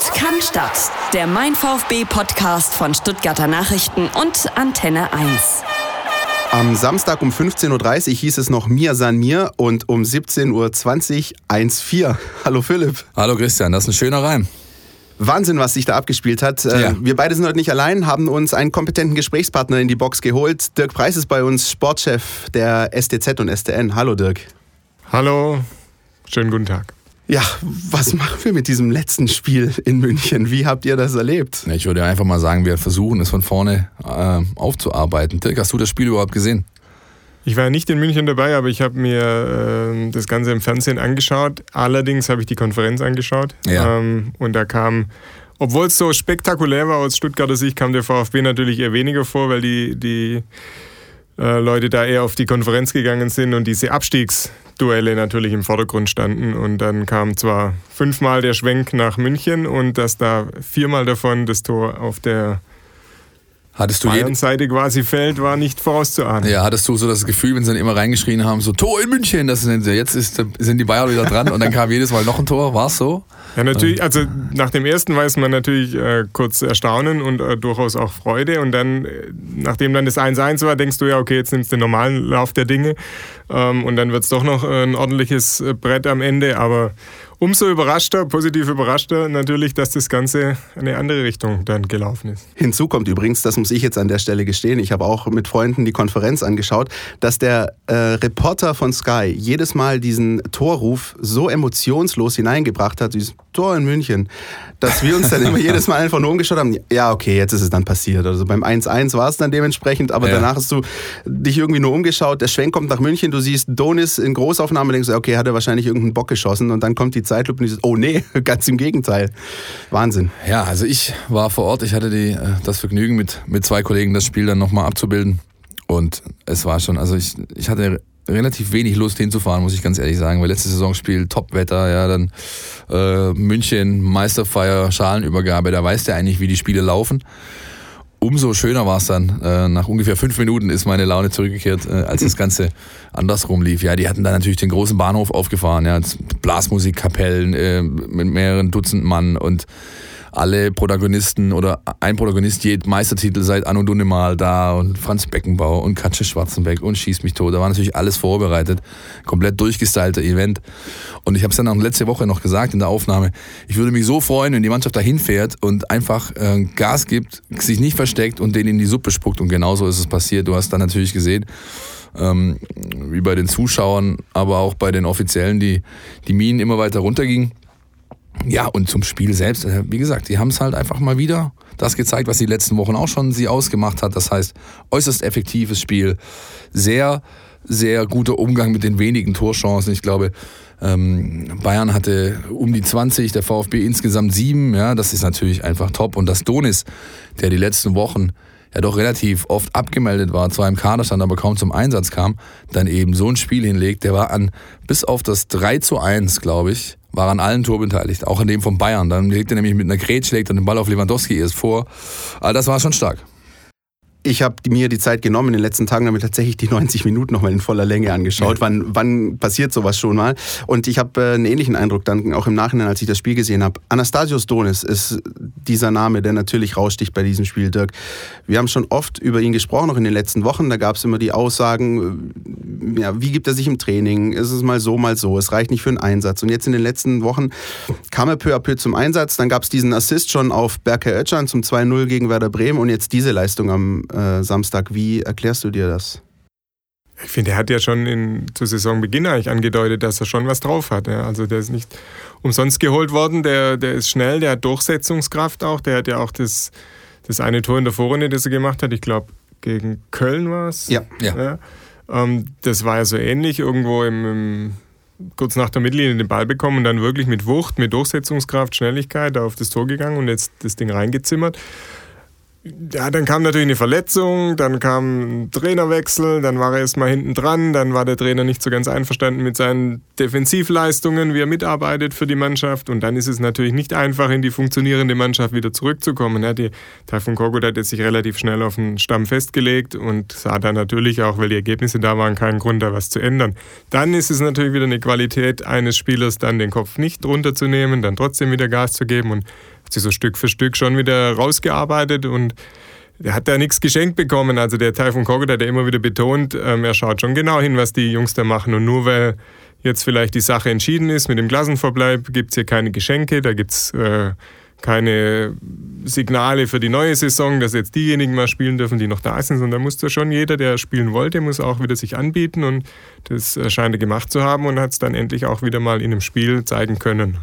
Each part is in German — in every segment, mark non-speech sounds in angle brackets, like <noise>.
Sport kann Stadt. Der Mein VfB Podcast von Stuttgarter Nachrichten und Antenne 1. Am Samstag um 15.30 Uhr hieß es noch Mir san mir und um 17.20 Uhr 1-4. <laughs> Hallo Philipp. Hallo Christian, das ist ein schöner Reim. Wahnsinn, was sich da abgespielt hat. Äh, Ja. Wir beide sind heute nicht allein, haben uns einen kompetenten Gesprächspartner in die Box geholt. Dirk Preis ist bei uns Sportchef der STZ und STN. Hallo Dirk. Hallo, schönen guten Tag. Ja, was machen wir mit diesem letzten Spiel in München? Wie habt ihr das erlebt? Ich würde einfach mal sagen, wir versuchen es von vorne äh, aufzuarbeiten. Dirk, hast du das Spiel überhaupt gesehen? Ich war nicht in München dabei, aber ich habe mir ähm, das Ganze im Fernsehen angeschaut. Allerdings habe ich die Konferenz angeschaut. Ja. Ähm, und da kam, obwohl es so spektakulär war aus Stuttgarter Sicht, kam der VfB natürlich eher weniger vor, weil die, die äh, Leute da eher auf die Konferenz gegangen sind und diese Abstiegsduelle natürlich im Vordergrund standen. Und dann kam zwar fünfmal der Schwenk nach München und dass da viermal davon das Tor auf der Hattest du, jeden, Bayern-Seite quasi fällt, war nicht vorauszuahnen. ja, hattest du so das Gefühl, wenn sie dann immer reingeschrien haben, so Tor in München, das sind sie, jetzt ist, sind die Bayern wieder dran und dann kam jedes Mal noch ein Tor, war es so? Ja, natürlich, also nach dem ersten weiß man natürlich äh, kurz Erstaunen und äh, durchaus auch Freude. Und dann, äh, nachdem dann das 1-1 war, denkst du ja, okay, jetzt nimmst du den normalen Lauf der Dinge. Ähm, und dann wird es doch noch äh, ein ordentliches äh, Brett am Ende. Aber umso überraschter, positiv überraschter natürlich, dass das Ganze in eine andere Richtung dann gelaufen ist. Hinzu kommt übrigens, das muss ich jetzt an der Stelle gestehen, ich habe auch mit Freunden die Konferenz angeschaut, dass der äh, Reporter von Sky jedes Mal diesen Torruf so emotionslos hineingebracht hat, dieses Tor in München, dass wir uns dann immer <laughs> jedes Mal einfach nur umgeschaut haben, ja okay, jetzt ist es dann passiert. Also beim 1-1 war es dann dementsprechend, aber Ja. danach hast du dich irgendwie nur umgeschaut, der Schwenk kommt nach München, du siehst Donis in Großaufnahme, denkst du, okay, hat er wahrscheinlich irgendeinen Bock geschossen und dann kommt die Zeitlupe und dieses, oh nee, <laughs> ganz im Gegenteil. Wahnsinn. Ja, also ich war vor Ort, ich hatte die, äh, das Vergnügen mit, mit zwei Kollegen das Spiel dann nochmal abzubilden und es war schon, also ich, ich hatte relativ wenig Lust hinzufahren, muss ich ganz ehrlich sagen, weil letztes Saisonspiel Topwetter, ja, dann äh, München, Meisterfeier, Schalenübergabe, da weißt du eigentlich, wie die Spiele laufen. Umso schöner war es dann. Äh, nach ungefähr fünf Minuten ist meine Laune zurückgekehrt, äh, als das Ganze <laughs> andersrum lief. Ja, die hatten da natürlich den großen Bahnhof aufgefahren, ja, Blasmusikkapellen äh, mit mehreren Dutzend Mann und alle Protagonisten oder ein Protagonist je Meistertitel seit Anno Dunnemal da und Franz Beckenbauer und Katja Schwarzenbeck und Schieß mich tot. Da war natürlich alles vorbereitet. Komplett durchgestylter Event. Und ich habe es dann auch letzte Woche noch gesagt in der Aufnahme. Ich würde mich so freuen, wenn die Mannschaft dahin fährt und einfach äh, Gas gibt, sich nicht versteckt und den in die Suppe spuckt. Und genauso ist es passiert. Du hast dann natürlich gesehen, ähm, wie bei den Zuschauern, aber auch bei den Offiziellen, die, die Minen immer weiter runtergingen. Ja, und zum Spiel selbst, äh, wie gesagt, die haben es halt einfach mal wieder das gezeigt, was die letzten Wochen auch schon sie ausgemacht hat. Das heißt, äußerst effektives Spiel, sehr, sehr guter Umgang mit den wenigen Torchancen. Ich glaube, ähm, Bayern hatte um die 20, der VfB insgesamt sieben. Ja, das ist natürlich einfach top. Und das Donis, der die letzten Wochen ja doch relativ oft abgemeldet war, zwar im Kader stand, aber kaum zum Einsatz kam, dann eben so ein Spiel hinlegt. Der war an, bis auf das 3 zu 1, glaube ich, war an allen Toren beteiligt, auch an dem von Bayern. Dann legt er nämlich mit einer Grätsch, legt er den Ball auf Lewandowski erst vor. Aber das war schon stark. Ich habe mir die Zeit genommen in den letzten Tagen, damit tatsächlich die <laughs> 90 Minuten nochmal in voller Länge angeschaut. Wann, wann passiert sowas schon mal? Und ich habe äh, einen ähnlichen Eindruck dann auch im Nachhinein, als ich das Spiel gesehen habe. Anastasios Donis ist dieser Name, der natürlich raussticht bei diesem Spiel, Dirk. Wir haben schon oft über ihn gesprochen, auch in den letzten Wochen. Da gab es immer die Aussagen, äh, ja, wie gibt er sich im Training? Ist es mal so, mal so? Es reicht nicht für einen Einsatz. Und jetzt in den letzten Wochen kam er peu à peu zum Einsatz. Dann gab es diesen Assist schon auf Berke Özcan zum 2-0 gegen Werder Bremen und jetzt diese Leistung am äh, Samstag. Wie erklärst du dir das? Ich finde, er hat ja schon in, zu Saisonbeginn eigentlich angedeutet, dass er schon was drauf hat. Ja. Also der ist nicht umsonst geholt worden, der, der ist schnell, der hat Durchsetzungskraft auch, der hat ja auch das, das eine Tor in der Vorrunde, das er gemacht hat, ich glaube gegen Köln war es. Ja. Ja. Ähm, das war ja so ähnlich, irgendwo im, im kurz nach der Mittellinie den Ball bekommen und dann wirklich mit Wucht, mit Durchsetzungskraft, Schnelligkeit auf das Tor gegangen und jetzt das Ding reingezimmert. Ja, dann kam natürlich eine Verletzung, dann kam ein Trainerwechsel, dann war er erstmal hinten dran, dann war der Trainer nicht so ganz einverstanden mit seinen Defensivleistungen, wie er mitarbeitet für die Mannschaft und dann ist es natürlich nicht einfach, in die funktionierende Mannschaft wieder zurückzukommen. Ja, die Taifun Korkut hat jetzt sich relativ schnell auf den Stamm festgelegt und sah dann natürlich auch, weil die Ergebnisse da waren, keinen Grund, da was zu ändern. Dann ist es natürlich wieder eine Qualität eines Spielers, dann den Kopf nicht runterzunehmen, dann trotzdem wieder Gas zu geben und hat sich so Stück für Stück schon wieder rausgearbeitet und der hat da nichts geschenkt bekommen. Also der Taifun Korkut hat ja immer wieder betont, ähm, er schaut schon genau hin, was die Jungs da machen. Und nur weil jetzt vielleicht die Sache entschieden ist mit dem Klassenverbleib, gibt es hier keine Geschenke, da gibt es äh, keine Signale für die neue Saison, dass jetzt diejenigen mal spielen dürfen, die noch da sind, sondern da muss schon jeder, der spielen wollte, muss auch wieder sich anbieten und das scheint er gemacht zu haben und hat es dann endlich auch wieder mal in einem Spiel zeigen können.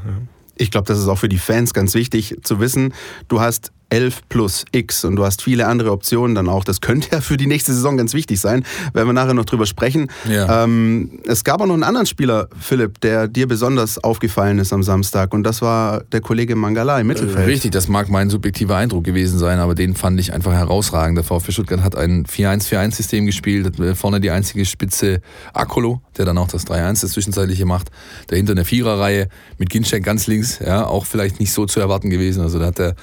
Ich glaube, das ist auch für die Fans ganz wichtig zu wissen. Du hast 11 plus X und du hast viele andere Optionen dann auch. Das könnte ja für die nächste Saison ganz wichtig sein, werden wir nachher noch drüber sprechen. Ja. Ähm, es gab auch noch einen anderen Spieler, Philipp, der dir besonders aufgefallen ist am Samstag und das war der Kollege Mangala im Mittelfeld. Richtig, das mag mein subjektiver Eindruck gewesen sein, aber den fand ich einfach herausragend. Der VfB Stuttgart hat ein 4-1-4-1-System gespielt, äh, vorne die einzige Spitze Akolo, der dann auch das 3-1 das zwischenzeitliche macht, dahinter eine Viererreihe mit Ginczek ganz links, ja, auch vielleicht nicht so zu erwarten gewesen. Also da hat der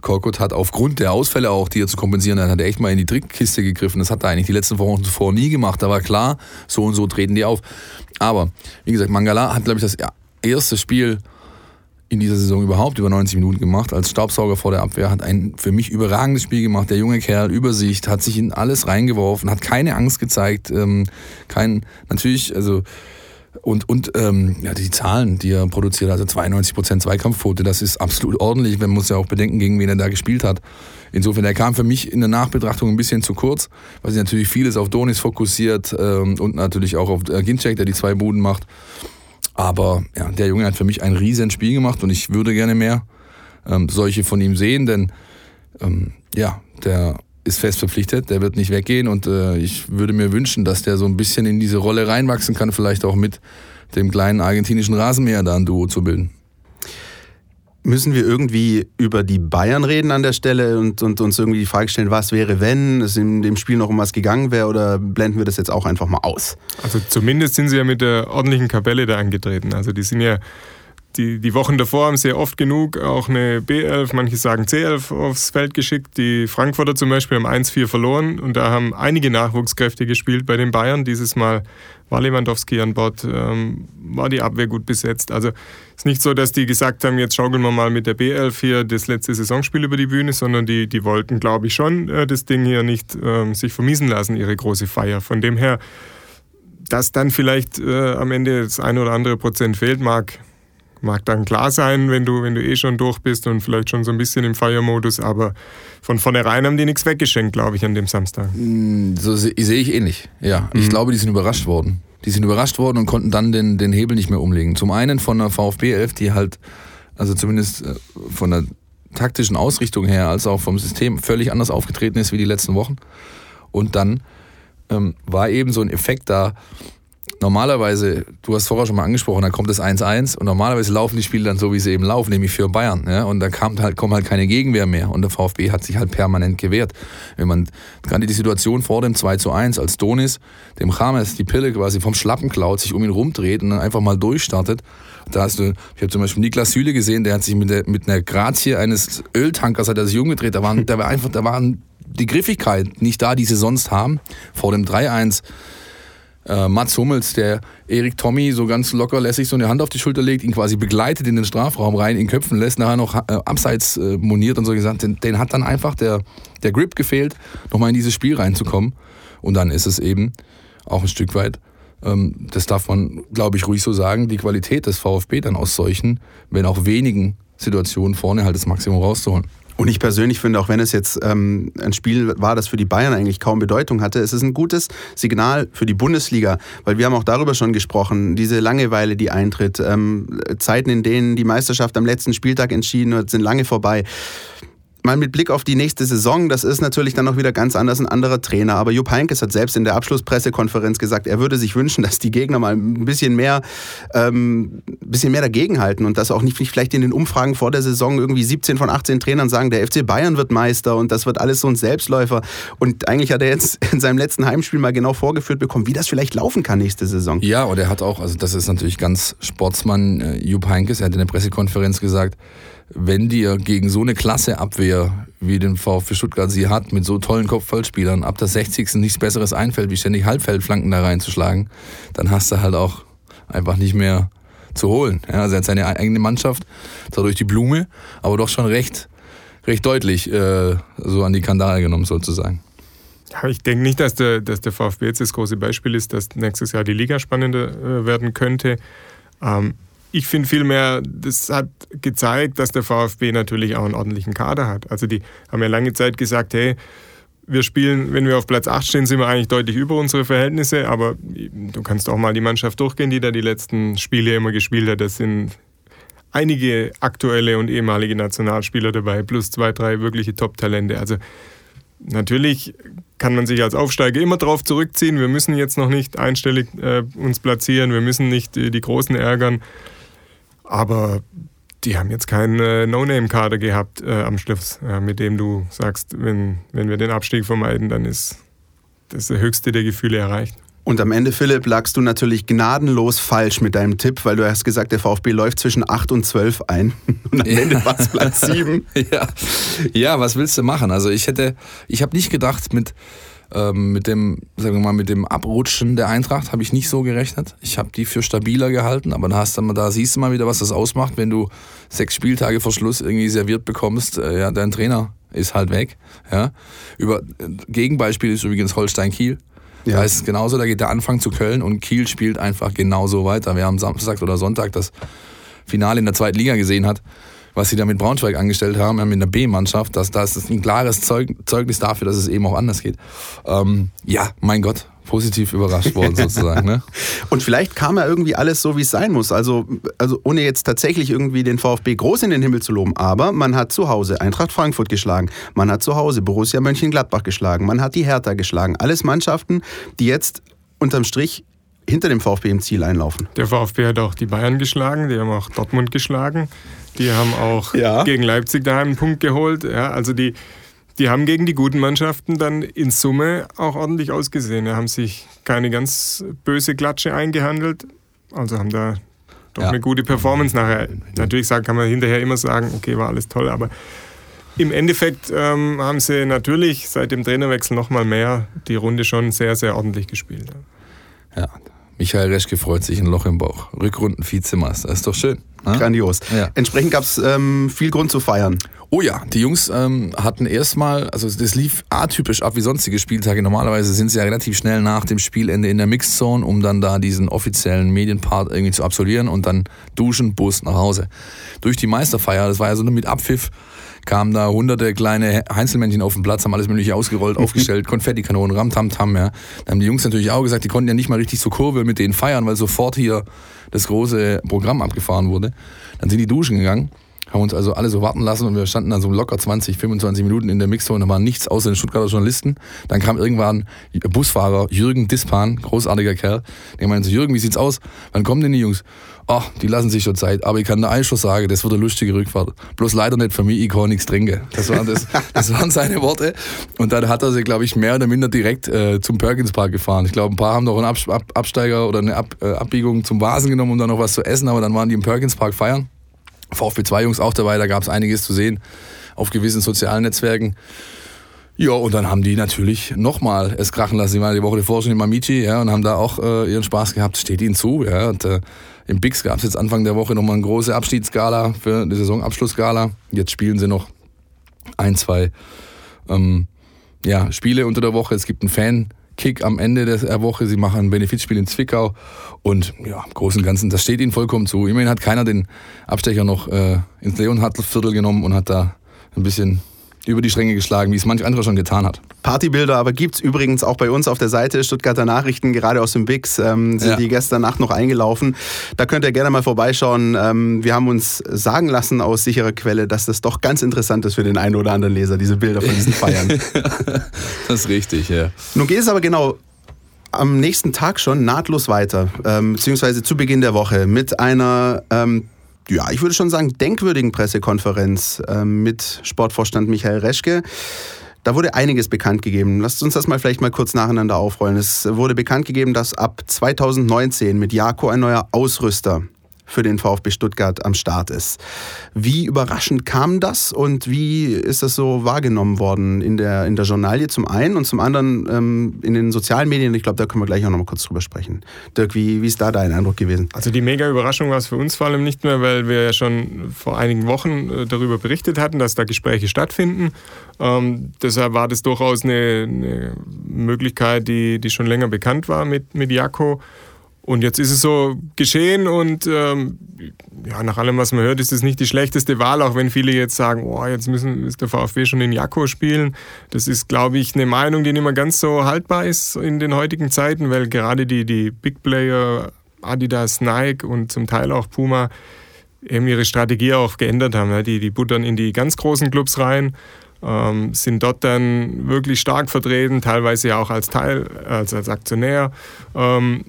Korkut hat aufgrund der Ausfälle auch, die er zu kompensieren hat, hat er echt mal in die Trickkiste gegriffen. Das hat er eigentlich die letzten Wochen zuvor nie gemacht. Da war klar, so und so treten die auf. Aber, wie gesagt, Mangala hat, glaube ich, das erste Spiel in dieser Saison überhaupt über 90 Minuten gemacht. Als Staubsauger vor der Abwehr hat ein für mich überragendes Spiel gemacht. Der junge Kerl, Übersicht, hat sich in alles reingeworfen, hat keine Angst gezeigt. Ähm, kein, natürlich, also und, und ähm, ja, die Zahlen, die er produziert, also 92% Zweikampfquote, das ist absolut ordentlich, man muss ja auch bedenken, gegen wen er da gespielt hat. Insofern, er kam für mich in der Nachbetrachtung ein bisschen zu kurz, weil sich natürlich vieles auf Donis fokussiert ähm, und natürlich auch auf äh, Ginczek, der die zwei Buden macht. Aber ja, der Junge hat für mich ein riesen Spiel gemacht und ich würde gerne mehr ähm, solche von ihm sehen, denn ähm, ja, der ist fest verpflichtet, der wird nicht weggehen und äh, ich würde mir wünschen, dass der so ein bisschen in diese Rolle reinwachsen kann, vielleicht auch mit dem kleinen argentinischen Rasenmäher da ein Duo zu bilden. Müssen wir irgendwie über die Bayern reden an der Stelle und, und uns irgendwie die Frage stellen, was wäre, wenn es in dem Spiel noch um was gegangen wäre oder blenden wir das jetzt auch einfach mal aus? Also zumindest sind sie ja mit der ordentlichen Kapelle da angetreten. Also die sind ja die, die Wochen davor haben sie oft genug auch eine B11, manche sagen C11 aufs Feld geschickt. Die Frankfurter zum Beispiel haben 1-4 verloren und da haben einige Nachwuchskräfte gespielt bei den Bayern. Dieses Mal war Lewandowski an Bord, ähm, war die Abwehr gut besetzt. Also ist nicht so, dass die gesagt haben, jetzt schaukeln wir mal mit der B11 hier das letzte Saisonspiel über die Bühne, sondern die, die wollten, glaube ich, schon äh, das Ding hier nicht äh, sich vermiesen lassen, ihre große Feier. Von dem her, dass dann vielleicht äh, am Ende das eine oder andere Prozent fehlt, mag Mag dann klar sein, wenn du, wenn du eh schon durch bist und vielleicht schon so ein bisschen im Feiermodus, aber von vornherein haben die nichts weggeschenkt, glaube ich, an dem Samstag. Mm, so sehe ich ähnlich, ja. Ich mhm. glaube, die sind überrascht worden. Die sind überrascht worden und konnten dann den, den Hebel nicht mehr umlegen. Zum einen von der VfB 11, die halt, also zumindest äh, von der taktischen Ausrichtung her, als auch vom System völlig anders aufgetreten ist wie die letzten Wochen. Und dann ähm, war eben so ein Effekt da, normalerweise, du hast vorher schon mal angesprochen, da kommt das 1-1 und normalerweise laufen die Spiele dann so, wie sie eben laufen, nämlich für Bayern. Ja? Und dann kam halt, kommt halt keine Gegenwehr mehr und der VfB hat sich halt permanent gewehrt. Wenn man gerade die Situation vor dem 2 1, als Donis dem Chames die Pille quasi vom Schlappen klaut, sich um ihn rumdreht und dann einfach mal durchstartet, da hast du, ich habe zum Beispiel Niklas Süle gesehen, der hat sich mit, der, mit einer Grazie eines Öltankers hat er sich umgedreht, da waren, da war einfach, da waren die Griffigkeit nicht da, die sie sonst haben. Vor dem 3-1 äh, Mats Hummels, der Erik Tommy so ganz locker lässig so eine Hand auf die Schulter legt, ihn quasi begleitet in den Strafraum rein, ihn köpfen lässt, nachher noch äh, abseits äh, moniert und so gesagt, den, den, hat dann einfach der, der Grip gefehlt, nochmal in dieses Spiel reinzukommen. Und dann ist es eben auch ein Stück weit, ähm, das darf man, glaube ich, ruhig so sagen, die Qualität des VfB dann aus solchen, wenn auch wenigen Situationen vorne halt das Maximum rauszuholen. Und ich persönlich finde, auch wenn es jetzt ähm, ein Spiel war, das für die Bayern eigentlich kaum Bedeutung hatte, es ist ein gutes Signal für die Bundesliga, weil wir haben auch darüber schon gesprochen, diese Langeweile, die eintritt, ähm, Zeiten, in denen die Meisterschaft am letzten Spieltag entschieden wird, sind lange vorbei mal mit Blick auf die nächste Saison, das ist natürlich dann noch wieder ganz anders ein anderer Trainer. Aber Jupp Heynckes hat selbst in der Abschlusspressekonferenz gesagt, er würde sich wünschen, <laughs> dass die Gegner mal ein bisschen mehr, ähm, bisschen mehr dagegenhalten und dass auch nicht vielleicht in den Umfragen vor der Saison irgendwie 17 von 18 Trainern sagen, der FC Bayern wird Meister und das wird alles so ein Selbstläufer. Und eigentlich hat er jetzt <laughs> in seinem letzten Heimspiel mal genau vorgeführt bekommen, wie das vielleicht laufen kann nächste Saison. Ja, und er hat auch, also das ist natürlich ganz Sportsmann, äh, Jupp Heynckes, er hat in der Pressekonferenz gesagt, wenn dir gegen so eine Klasse Abwehr wie den VfB Stuttgart sie hat, mit so tollen Kopfballspielern, ab der 60. nichts Besseres einfällt, wie ständig Halbfeldflanken da reinzuschlagen, dann hast du halt auch einfach nicht mehr zu holen. Ja, also er hat seine eigene Mannschaft, zwar durch die Blume, aber doch schon recht, recht deutlich äh, so an die Kandare genommen sozusagen. Ja, ich denke nicht, dass der, dass der VfB jetzt das große Beispiel ist, dass nächstes Jahr die Liga spannender äh, werden könnte. Ähm, ich finde vielmehr, das hat gezeigt, dass der VfB natürlich auch einen ordentlichen Kader hat. Also die haben ja lange Zeit gesagt, hey, wir spielen, wenn wir auf Platz 8 stehen, sind wir eigentlich deutlich über unsere Verhältnisse, aber du kannst auch mal die Mannschaft durchgehen, die da die letzten Spiele immer gespielt hat. Das sind einige aktuelle und ehemalige Nationalspieler dabei, plus zwei, drei wirkliche Top-Talente. Also natürlich kann man sich als Aufsteiger immer darauf zurückziehen. Wir müssen jetzt noch nicht einstellig äh, uns platzieren, wir müssen nicht äh, die Großen ärgern. Aber die haben jetzt keinen äh, No-Name-Kader gehabt äh, am Schluss, äh, mit dem du sagst, wenn, wenn wir den Abstieg vermeiden, dann ist das der höchste der Gefühle erreicht. Und am Ende, Philipp, lagst du natürlich gnadenlos falsch mit deinem Tipp, weil du hast gesagt, der VfB läuft zwischen 8 und 12 ein. <laughs> Und am ja. Ende war es Platz 7. <laughs> ja. ja, was willst du machen? Also ich hätte, ich habe nicht gedacht mit ähm, mit dem, sagen wir mal, mit dem Abrutschen der Eintracht habe ich nicht so gerechnet. Ich habe die für stabiler gehalten, aber da, hast du, da siehst du mal wieder, was das ausmacht, wenn du sechs Spieltage vor Schluss irgendwie serviert bekommst. Äh, ja, dein Trainer ist halt weg. Ja. Über, Gegenbeispiel ist übrigens Holstein Kiel. Ja. Da ist es genauso, da geht der Anfang zu Köln und Kiel spielt einfach genauso weiter. Wer am Samstag oder Sonntag das Finale in der zweiten Liga gesehen hat, was sie da mit Braunschweig angestellt haben, mit einer B-Mannschaft, das, das ist ein klares Zeug, Zeugnis dafür, dass es eben auch anders geht. Ähm, ja, mein Gott, positiv überrascht worden <laughs> sozusagen. Ne? Und vielleicht kam ja irgendwie alles so, wie es sein muss. Also, also ohne jetzt tatsächlich irgendwie den VfB groß in den Himmel zu loben. Aber man hat zu Hause Eintracht Frankfurt geschlagen. Man hat zu Hause Borussia Mönchengladbach geschlagen. Man hat die Hertha geschlagen. Alles Mannschaften, die jetzt unterm Strich hinter dem VfB im Ziel einlaufen. Der VfB hat auch die Bayern geschlagen, die haben auch Dortmund geschlagen. Die haben auch ja. gegen Leipzig daheim einen Punkt geholt. Ja, also die, die haben gegen die guten Mannschaften dann in Summe auch ordentlich ausgesehen. Die haben sich keine ganz böse Klatsche eingehandelt. Also haben da doch ja. eine gute Performance nachher. Natürlich kann man hinterher immer sagen, okay, war alles toll, aber im Endeffekt ähm, haben sie natürlich seit dem Trainerwechsel nochmal mehr die Runde schon sehr, sehr ordentlich gespielt. Ja, Michael Reschke freut sich ein Loch im Bauch. Rückrunden-Vizemeister, ist doch schön. Ne? Grandios. Ja. Entsprechend gab es ähm, viel Grund zu feiern. Oh ja, die Jungs ähm, hatten erstmal, also das lief atypisch ab wie sonstige Spieltage. Normalerweise sind sie ja relativ schnell nach dem Spielende in der Mixzone, um dann da diesen offiziellen Medienpart irgendwie zu absolvieren und dann duschen, Bus nach Hause. Durch die Meisterfeier, das war ja so mit Abpfiff, kamen da hunderte kleine Einzelmännchen auf den Platz, haben alles mögliche ausgerollt, <laughs> aufgestellt, Konfettikanonen, Ramtamtam, ja. Da haben die Jungs natürlich auch gesagt, die konnten ja nicht mal richtig zur Kurve mit denen feiern, weil sofort hier das große Programm abgefahren wurde. Dann sind die duschen gegangen haben uns also alle so warten lassen und wir standen dann so locker 20, 25 Minuten in der Mixzone, da war nichts außer den Stuttgarter Journalisten. Dann kam irgendwann Busfahrer Jürgen Dispan, großartiger Kerl, der meinte so, Jürgen, wie sieht's aus? Wann kommen denn die Jungs? Ach, die lassen sich schon Zeit, aber ich kann da eigentlich schon sagen, das wird eine lustige Rückfahrt. Bloß leider nicht für mich, ich kann nichts trinken. Das waren, das, <laughs> das waren seine Worte. Und dann hat er sich, glaube ich, mehr oder minder direkt äh, zum Perkins Park gefahren. Ich glaube, ein paar haben noch einen Ab Ab Absteiger oder eine Ab äh, Abbiegung zum Vasen genommen, um dann noch was zu essen, aber dann waren die im Perkins Park feiern. VfB 2 Jungs auch dabei, da gab es einiges zu sehen auf gewissen sozialen Netzwerken. Ja, und dann haben die natürlich nochmal es krachen lassen. Die waren die Woche davor schon in Mamici, ja, und haben da auch äh, ihren Spaß gehabt. Steht ihnen zu, ja. Und äh, im Bix gab es jetzt Anfang der Woche nochmal eine große Abschiedsgala für die Saisonabschlussgala. Jetzt spielen sie noch ein, zwei ähm, ja, Spiele unter der Woche. Es gibt einen Fan-Kick am Ende der Woche. Sie machen ein Benefizspiel in Zwickau. Und ja, im Großen und Ganzen, das steht ihnen vollkommen zu. Immerhin hat keiner den Abstecher noch äh, ins Leonhardtviertel genommen und hat da ein bisschen über die Stränge geschlagen, wie es manch anderer schon getan hat. Partybilder aber gibt es übrigens auch bei uns auf der Seite Stuttgarter Nachrichten, gerade aus dem Bix ähm, sind ja. die gestern Nacht noch eingelaufen. Da könnt ihr gerne mal vorbeischauen. Ähm, wir haben uns sagen lassen aus sicherer Quelle, dass das doch ganz interessant ist für den einen oder anderen Leser, diese Bilder von diesen Feiern. <laughs> das ist richtig, ja. Nun geht es aber genau am nächsten Tag schon nahtlos weiter, ähm, beziehungsweise zu Beginn der Woche mit einer ähm, ja, ich würde schon sagen, denkwürdigen Pressekonferenz äh, mit Sportvorstand Michael Reschke. Da wurde einiges bekannt gegeben. Lasst uns das mal vielleicht mal kurz nacheinander aufrollen. Es wurde bekannt gegeben, dass ab 2019 mit Jako ein neuer Ausrüster für den VfB Stuttgart am Start ist. Wie überraschend kam das und wie ist das so wahrgenommen worden in der, in der Journalie zum einen und zum anderen ähm, in den sozialen Medien? Ich glaube, da können wir gleich auch noch mal kurz drüber sprechen. Dirk, wie, wie ist da dein Eindruck gewesen? Also die mega Überraschung war es für uns vor allem nicht mehr, weil wir ja schon vor einigen Wochen äh, darüber berichtet hatten, dass da Gespräche stattfinden. Ähm, deshalb war das durchaus eine, eine Möglichkeit, die, die schon länger bekannt war mit, mit Jako. Und jetzt ist es so geschehen und ähm, ja, nach allem, was man hört, ist es nicht die schlechteste Wahl, auch wenn viele jetzt sagen, oh, jetzt müssen, ist der VfB schon in Jakko spielen. Das ist, glaube ich, eine Meinung, die nicht mehr ganz so haltbar ist in den heutigen Zeiten, weil gerade die, die Big Player, Adidas, Nike und zum Teil auch Puma, eben ihre Strategie auch geändert haben. Die, die buttern in die ganz großen Clubs rein, ähm, sind dort dann wirklich stark vertreten, teilweise ja auch als Teil, als, als Aktionär. Ähm,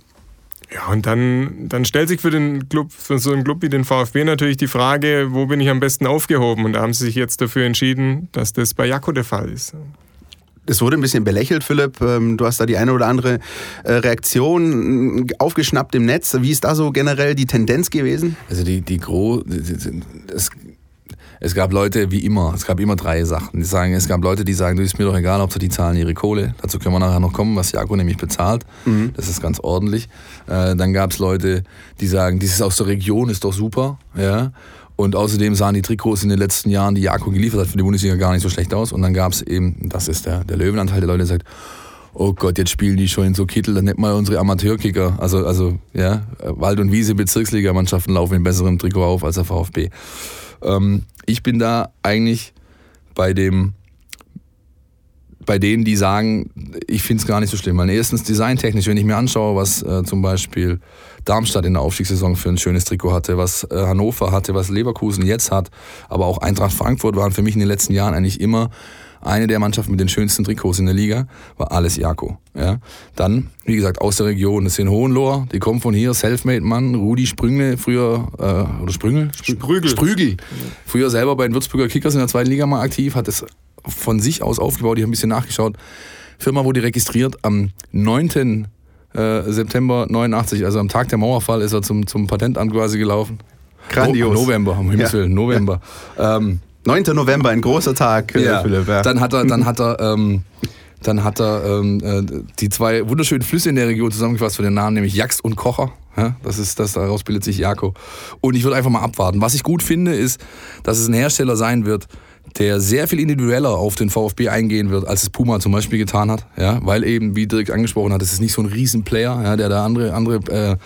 ja, und dann, dann stellt sich für den Club, für so einen Club wie den VfB natürlich die Frage, wo bin ich am besten aufgehoben? Und da haben sie sich jetzt dafür entschieden, dass das bei Jakko der Fall ist. Es wurde ein bisschen belächelt, Philipp. Ähm, du hast da die eine oder andere äh, Reaktion aufgeschnappt im Netz. Wie ist da so generell die Tendenz gewesen? Also die, die Gro, es es gab Leute, wie immer, es gab immer drei Sachen. Die sagen, es gab Leute, die sagen, du ist mir doch egal, ob sie die zahlen ihre Kohle. Dazu können wir nachher noch kommen, was Jago nämlich bezahlt. Mhm. Das ist ganz ordentlich. Äh, dann gab es Leute, die sagen, dieses aus der Region ist doch super. Ja. Und außerdem sahen die Trikots in den letzten Jahren, die Jako geliefert hat, für die Bundesliga gar nicht so schlecht aus. Und dann gab es eben, das ist der, der Löwenanteil der Leute, der sagt, oh Gott, jetzt spielen die schon in so Kittel, dann nicht mal unsere Amateurkicker. Also, also ja, Wald- und Wiese Bezirksligamannschaften laufen in besserem Trikot auf als der VfB. Ähm, ich bin da eigentlich bei dem bei denen, die sagen, ich finde es gar nicht so schlimm. Weil erstens designtechnisch, wenn ich mir anschaue, was äh, zum Beispiel Darmstadt in der Aufstiegssaison für ein schönes Trikot hatte, was äh, Hannover hatte, was Leverkusen jetzt hat, aber auch Eintracht Frankfurt waren für mich in den letzten Jahren eigentlich immer eine der Mannschaften mit den schönsten Trikots in der Liga war alles Jako. Ja. Dann, wie gesagt, aus der Region. Das sind Hohenlohr, die kommen von hier, Selfmade-Mann, Rudi Sprüngle, früher, äh, oder Sprüngel? Sprügel. Sprügel. Früher selber bei den Würzburger Kickers in der zweiten Liga mal aktiv, hat es von sich aus aufgebaut, ich habe ein bisschen nachgeschaut. Firma wurde registriert am 9. Äh, September 89, also am Tag der Mauerfall ist er zum, zum Patentamt quasi gelaufen. Grandios. No November, um Himmels Willen, November. Ja. Ähm, 9. November, ein großer Tag, äh, ja. Philipp. Ja. Dann hat er, dann <laughs> hat er, ähm, dann hat er ähm, äh, die zwei wunderschönen Flüsse in der Region zusammengefasst für den Namen, nämlich Jaxt und Kocher. Ja, das ist, das daraus bildet sich Jako. Und ich würde einfach mal abwarten. Was ich gut finde, ist, dass es ein Hersteller sein wird, der sehr viel individueller auf den VfB eingehen wird, als es Puma zum Beispiel getan hat. Ja, weil eben, wie Dirk angesprochen hat, es ist nicht so ein Riesenplayer, ja, der da andere, andere äh,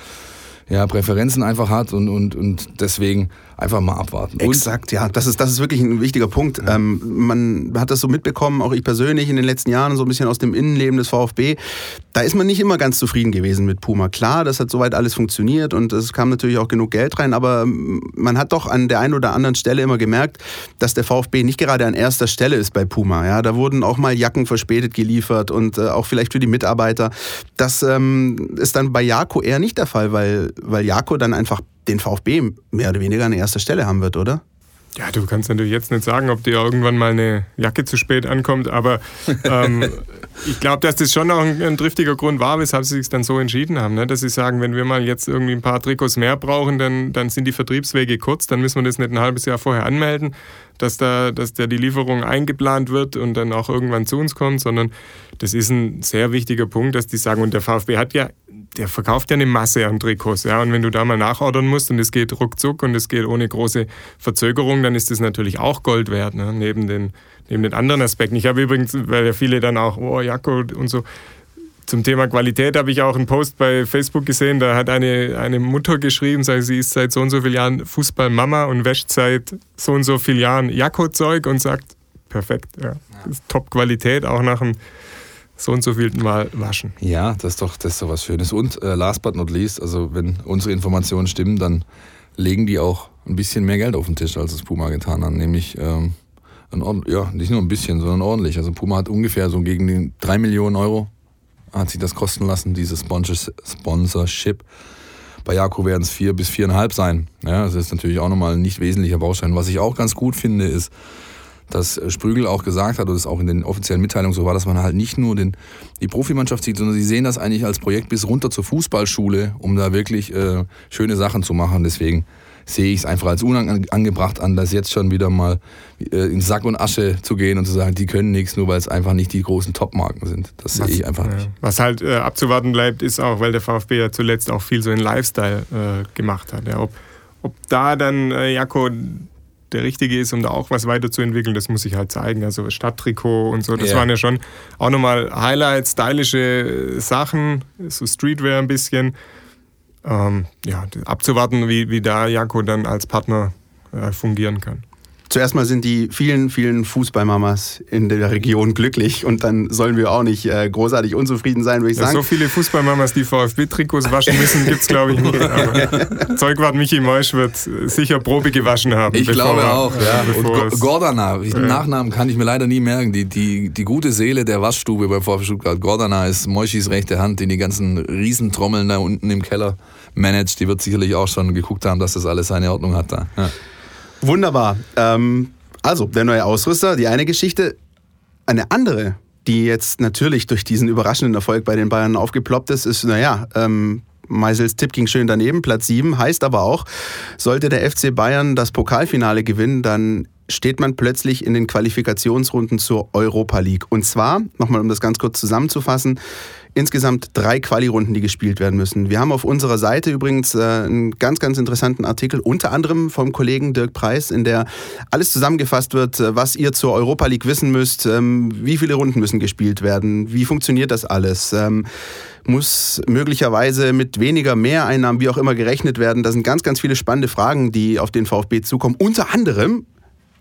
ja, Präferenzen einfach hat und, und, und deswegen einfach mal abwarten. Exakt, ja, das ist, das ist wirklich ein wichtiger Punkt. Ja. Ähm, man hat das so mitbekommen, auch ich persönlich in den letzten Jahren, so ein bisschen aus dem Innenleben des VfB. Da ist man nicht immer ganz zufrieden gewesen mit Puma. Klar, das hat soweit alles funktioniert und es kam natürlich auch genug Geld rein, aber man hat doch an der einen oder anderen Stelle immer gemerkt, dass der VfB nicht gerade an erster Stelle ist bei Puma. Ja, da wurden auch mal Jacken verspätet geliefert und äh, auch vielleicht für die Mitarbeiter. Das ähm, ist dann bei Jako eher nicht der Fall, weil, weil Jako dann einfach den VfB mehr oder weniger an erster Stelle haben wird, oder? Ja, du kannst natürlich jetzt nicht sagen, ob dir irgendwann mal eine Jacke zu spät ankommt, aber <laughs> ähm, ich glaube, dass das schon auch ein, ein, triftiger Grund war, weshalb sie sich dann so entschieden haben. Ne? Dass sie sagen, wenn wir mal jetzt irgendwie ein paar Trikots mehr brauchen, dann, dann sind die Vertriebswege kurz, dann müssen wir das nicht ein halbes Jahr vorher anmelden, dass da, dass da die Lieferung eingeplant wird und dann auch irgendwann zu uns kommt, sondern das ist ein sehr wichtiger Punkt, dass die sagen, und der VfB hat ja der verkauft ja eine Masse an Trikots. Ja? Und wenn du da mal nachordern musst und es geht ruckzuck und es geht ohne große Verzögerung, dann ist das natürlich auch Gold wert, ne? neben, den, neben den anderen Aspekten. Ich habe übrigens, weil ja viele dann auch, oh, Jacko und so, zum Thema Qualität habe ich auch einen Post bei Facebook gesehen, da hat eine, eine Mutter geschrieben, sie ist seit so und so vielen Jahren Fußballmama und wäscht seit so und so vielen Jahren Jacko-Zeug und sagt, perfekt, ja. Top-Qualität, auch nach einem so und so viel Mal waschen. Ja, das ist doch, das ist doch was Schönes. Und äh, last but not least, also wenn unsere Informationen stimmen, dann legen die auch ein bisschen mehr Geld auf den Tisch, als es Puma getan hat. Nämlich, ähm, ein, ja, nicht nur ein bisschen, sondern ordentlich. Also Puma hat ungefähr so gegen die 3 Millionen Euro hat sich das kosten lassen, dieses Sponsorship. Bei Jako werden es vier bis viereinhalb sein. Ja, das ist natürlich auch nochmal ein nicht wesentlicher Baustein. Was ich auch ganz gut finde, ist, dass Sprügel auch gesagt hat, und es auch in den offiziellen Mitteilungen so war, dass man halt nicht nur den, die Profimannschaft sieht, sondern sie sehen das eigentlich als Projekt bis runter zur Fußballschule, um da wirklich äh, schöne Sachen zu machen. Deswegen sehe ich es einfach als unangebracht an, das jetzt schon wieder mal äh, in Sack und Asche zu gehen und zu sagen, die können nichts, nur weil es einfach nicht die großen Top-Marken sind. Das sehe ich einfach ja. nicht. Was halt äh, abzuwarten bleibt, ist auch, weil der VfB ja zuletzt auch viel so in Lifestyle äh, gemacht hat. Ja, ob, ob da dann äh, Jako der Richtige ist, um da auch was weiterzuentwickeln, das muss ich halt zeigen. Also Stadttrikot und so, das ja. waren ja schon auch nochmal Highlights, stylische Sachen, so Streetwear ein bisschen ähm, ja, abzuwarten, wie, wie da Janko dann als Partner äh, fungieren kann. Zuerst mal sind die vielen, vielen Fußballmamas in der Region glücklich und dann sollen wir auch nicht äh, großartig unzufrieden sein, würde ich ja, sagen. So viele Fußballmamas, die VfB-Trikots waschen müssen, gibt es glaube ich nicht. Aber <laughs> Zeugwart Michi Meusch wird sicher Probe gewaschen haben. Ich glaube auch, ja. Und Gordana, den Nachnamen kann ich mir leider nie merken. Die, die, die gute Seele der Waschstube beim VfB Stuttgart. Gordana ist Meuschis rechte Hand, die die ganzen Riesentrommeln da unten im Keller managt. Die wird sicherlich auch schon geguckt haben, dass das alles seine Ordnung hat da. Ja. Wunderbar. Ähm, also, der neue Ausrüster, die eine Geschichte. Eine andere, die jetzt natürlich durch diesen überraschenden Erfolg bei den Bayern aufgeploppt ist, ist, naja, ähm, Meisels Tipp ging schön daneben, Platz 7, heißt aber auch, sollte der FC Bayern das Pokalfinale gewinnen, dann steht man plötzlich in den Qualifikationsrunden zur Europa League. Und zwar, nochmal um das ganz kurz zusammenzufassen, insgesamt drei Quali-Runden, die gespielt werden müssen. Wir haben auf unserer Seite übrigens äh, einen ganz, ganz interessanten Artikel, unter anderem vom Kollegen Dirk Preis, in der alles zusammengefasst wird, äh, was ihr zur Europa League wissen müsst, ähm, wie viele Runden müssen gespielt werden, wie funktioniert das alles. Ähm, muss möglicherweise mit weniger Mehreinnahmen, wie auch immer, gerechnet werden. Da sind ganz, ganz viele spannende Fragen, die auf den VfB zukommen. Unter anderem,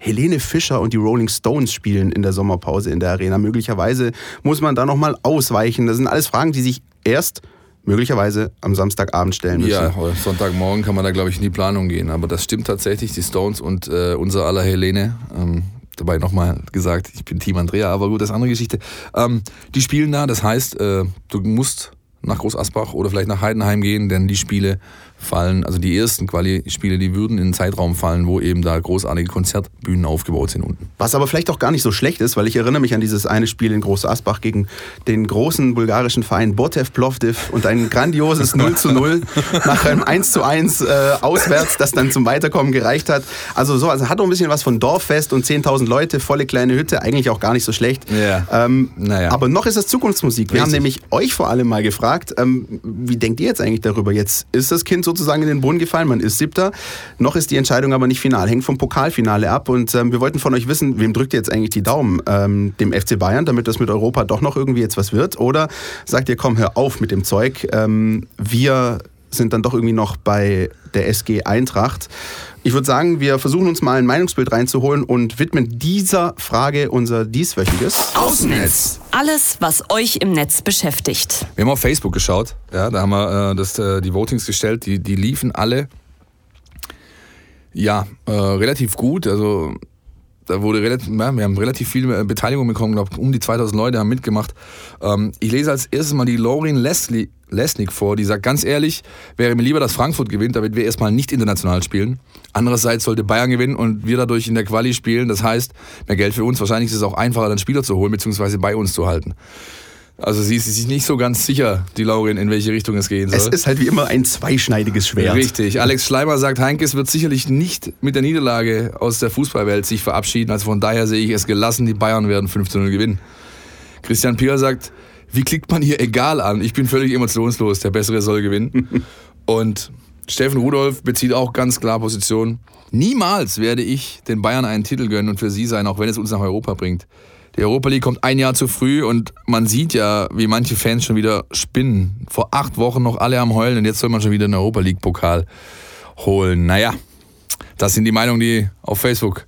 Helene Fischer und die Rolling Stones spielen in der Sommerpause in der Arena. Möglicherweise muss man da nochmal ausweichen. Das sind alles Fragen, die sich erst möglicherweise am Samstagabend stellen müssen. Ja, Sonntagmorgen kann man da, glaube ich, in die Planung gehen. Aber das stimmt tatsächlich, die Stones und äh, unser aller Helene. Ähm, dabei nochmal gesagt, ich bin Team Andrea, aber gut, das ist eine andere Geschichte. Ähm, die spielen da, das heißt, äh, du musst nach Groß Asbach oder vielleicht nach Heidenheim gehen, denn die Spiele fallen, also die ersten Quali-Spiele, die würden in den Zeitraum fallen, wo eben da großartige Konzertbühnen aufgebaut sind unten. Was aber vielleicht auch gar nicht so schlecht ist, weil ich erinnere mich an dieses eine Spiel in Groß Asbach gegen den großen bulgarischen Verein Botev Plovdiv und ein grandioses <laughs> 0 zu 0 nach einem 1 zu 1 äh, auswärts, das dann zum Weiterkommen gereicht hat. Also so, also hat auch ein bisschen was von Dorffest und 10.000 Leute, volle kleine Hütte, eigentlich auch gar nicht so schlecht. Ja. Ähm, naja. Aber noch ist es Zukunftsmusik. Wir Richtig. haben nämlich euch vor allem mal gefragt, ähm, wie denkt ihr jetzt eigentlich darüber? Jetzt ist das Kind sozusagen in den Boden gefallen, man ist siebter. Noch ist die Entscheidung aber nicht final, hängt vom Pokalfinale ab. Und ähm, wir wollten von euch wissen, wem drückt ihr jetzt eigentlich die Daumen? Ähm, dem FC Bayern, damit das mit Europa doch noch irgendwie jetzt was wird? Oder sagt ihr, komm, hör auf mit dem Zeug. Ähm, wir sind dann doch irgendwie noch bei der SG Eintracht. Ich würde sagen, wir versuchen uns mal ein Meinungsbild reinzuholen und widmen dieser Frage unser dieswöchiges Außennetz. Alles, was euch im Netz beschäftigt. Wir haben auf Facebook geschaut, ja, da haben wir äh, das, äh, die Votings gestellt, die, die liefen alle ja, äh, relativ gut. Also da wurde relativ, ja, wir haben relativ viel äh, Beteiligung bekommen, glaube um die 2000 Leute haben mitgemacht. Ähm, ich lese als erstes mal die Lauren Leslie, Lesnick vor, die sagt ganz ehrlich, wäre mir lieber, dass Frankfurt gewinnt, damit wir erstmal nicht international spielen. Andererseits sollte Bayern gewinnen und wir dadurch in der Quali spielen. Das heißt, mehr Geld für uns. Wahrscheinlich ist es auch einfacher, dann Spieler zu holen, beziehungsweise bei uns zu halten. Also sie ist sich nicht so ganz sicher, die Laurin, in welche Richtung es gehen soll. Es ist halt wie immer ein zweischneidiges Schwert. Richtig. Alex Schleimer sagt, Heinkes wird sicherlich nicht mit der Niederlage aus der Fußballwelt sich verabschieden. Also von daher sehe ich es gelassen, die Bayern werden 15-0 gewinnen. Christian Pier sagt, wie klickt man hier egal an? Ich bin völlig emotionslos, der Bessere soll gewinnen. <laughs> Und Steffen Rudolph bezieht auch ganz klar Position. Niemals werde ich den Bayern einen Titel gönnen und für sie sein, auch wenn es uns nach Europa bringt. Die Europa League kommt ein Jahr zu früh und man sieht ja, wie manche Fans schon wieder spinnen. Vor acht Wochen noch alle am Heulen und jetzt soll man schon wieder einen Europa League Pokal holen. Naja, das sind die Meinungen, die auf Facebook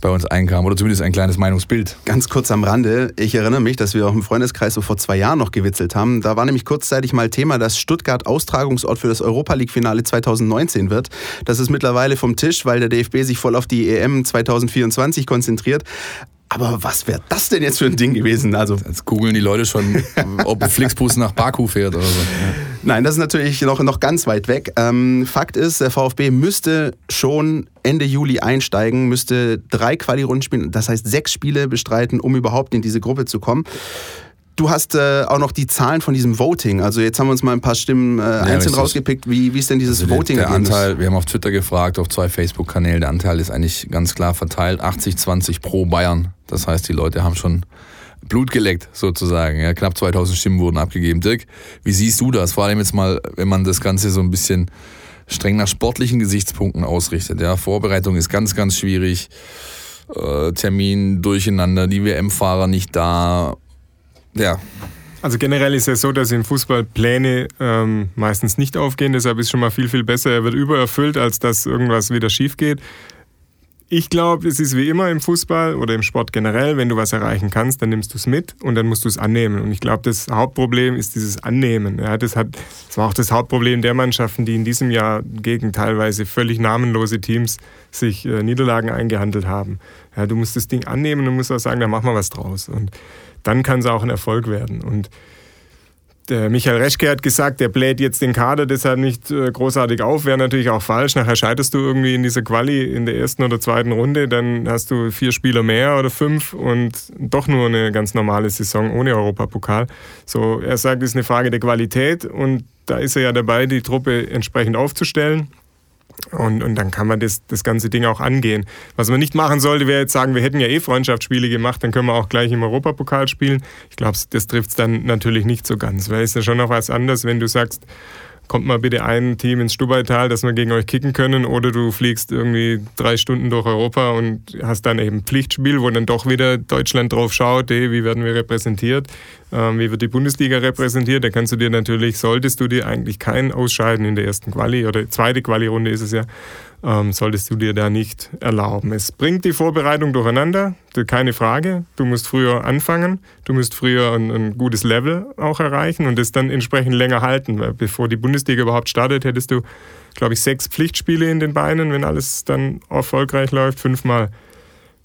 bei uns einkam oder zumindest ein kleines Meinungsbild. Ganz kurz am Rande, ich erinnere mich, dass wir auch im Freundeskreis so vor zwei Jahren noch gewitzelt haben. Da war nämlich kurzzeitig mal Thema, dass Stuttgart Austragungsort für das Europa League Finale 2019 wird. Das ist mittlerweile vom Tisch, weil der DFB sich voll auf die EM 2024 konzentriert. Aber was wäre das denn jetzt für ein Ding gewesen? Also Jetzt googeln die Leute schon, ob <laughs> Flixbus nach Baku fährt oder so. Nein, das ist natürlich noch, noch ganz weit weg. Ähm, Fakt ist, der VfB müsste schon Ende Juli einsteigen, müsste drei Quali-Runden spielen, das heißt sechs Spiele bestreiten, um überhaupt in diese Gruppe zu kommen. Du hast äh, auch noch die Zahlen von diesem Voting. Also jetzt haben wir uns mal ein paar Stimmen äh, einzeln richtig. rausgepickt. Wie, wie ist denn dieses Also Voting der, der? Anteil, wir haben auf Twitter gefragt, auf zwei Facebook-Kanälen, der Anteil ist eigentlich ganz klar verteilt. 80-20 pro Bayern. Das heißt, die Leute haben schon Blut geleckt, sozusagen. Ja, knapp 2000 Stimmen wurden abgegeben. Dirk, wie siehst du das? Vor allem jetzt mal, wenn man das Ganze so ein bisschen streng nach sportlichen Gesichtspunkten ausrichtet. Ja, Vorbereitung ist ganz, ganz schwierig. Äh, Termin durcheinander, die WM-Fahrer nicht da. Ja, Also generell ist es so, dass im Fußball Pläne ähm, meistens nicht aufgehen. Deshalb ist schon mal viel, viel besser. Er wird übererfüllt, als dass irgendwas wieder schief geht. Ich glaube, es ist wie immer im Fußball oder im Sport generell, wenn du was erreichen kannst, dann nimmst du es mit und dann musst du es annehmen. Und ich glaube, das Hauptproblem ist dieses Annehmen. Ja, das, hat, das war auch das Hauptproblem der Mannschaften, die in diesem Jahr gegen teilweise völlig namenlose Teams sich äh, Niederlagen eingehandelt haben. Ja, du musst das Ding annehmen und musst auch sagen, da machen wir was draus. Und dann kann es auch ein Erfolg werden. Und der Michael Reschke hat gesagt, der bläht jetzt den Kader deshalb nicht äh, großartig auf. Wäre natürlich auch falsch. Nachher scheiterst du irgendwie in dieser Quali in der ersten oder zweiten Runde. Dann hast du vier Spieler mehr oder fünf und doch nur eine ganz normale Saison ohne Europapokal. So, er sagt, es ist eine Frage der Qualität und da ist er ja dabei, die Truppe entsprechend aufzustellen. Und, und dann kann man das, das ganze Ding auch angehen. Was man nicht machen sollte, wäre jetzt sagen, wir hätten ja eh Freundschaftsspiele gemacht, dann können wir auch gleich im Europapokal spielen. Ich glaube, das trifft es dann natürlich nicht so ganz, weil es ja schon noch was anderes, wenn du sagst, kommt mal bitte ein Team ins Stubaital, dass wir gegen euch kicken können, oder du fliegst irgendwie drei Stunden durch Europa und hast dann eben Pflichtspiel, wo dann doch wieder Deutschland drauf schaut, ey, wie werden wir repräsentiert, wie wird die Bundesliga repräsentiert. Da kannst du dir natürlich, solltest du dir eigentlich kein Ausscheiden in der ersten Quali oder zweite Quali-Runde ist es ja, ähm, solltest du dir da nicht erlauben. Es bringt die Vorbereitung durcheinander, keine Frage. Du musst früher anfangen, du musst früher ein, ein, gutes Level auch erreichen und das dann entsprechend länger halten. Weil bevor die Bundesliga überhaupt startet, hättest du, glaube ich, sechs Pflichtspiele in den Beinen, wenn alles dann erfolgreich läuft, fünfmal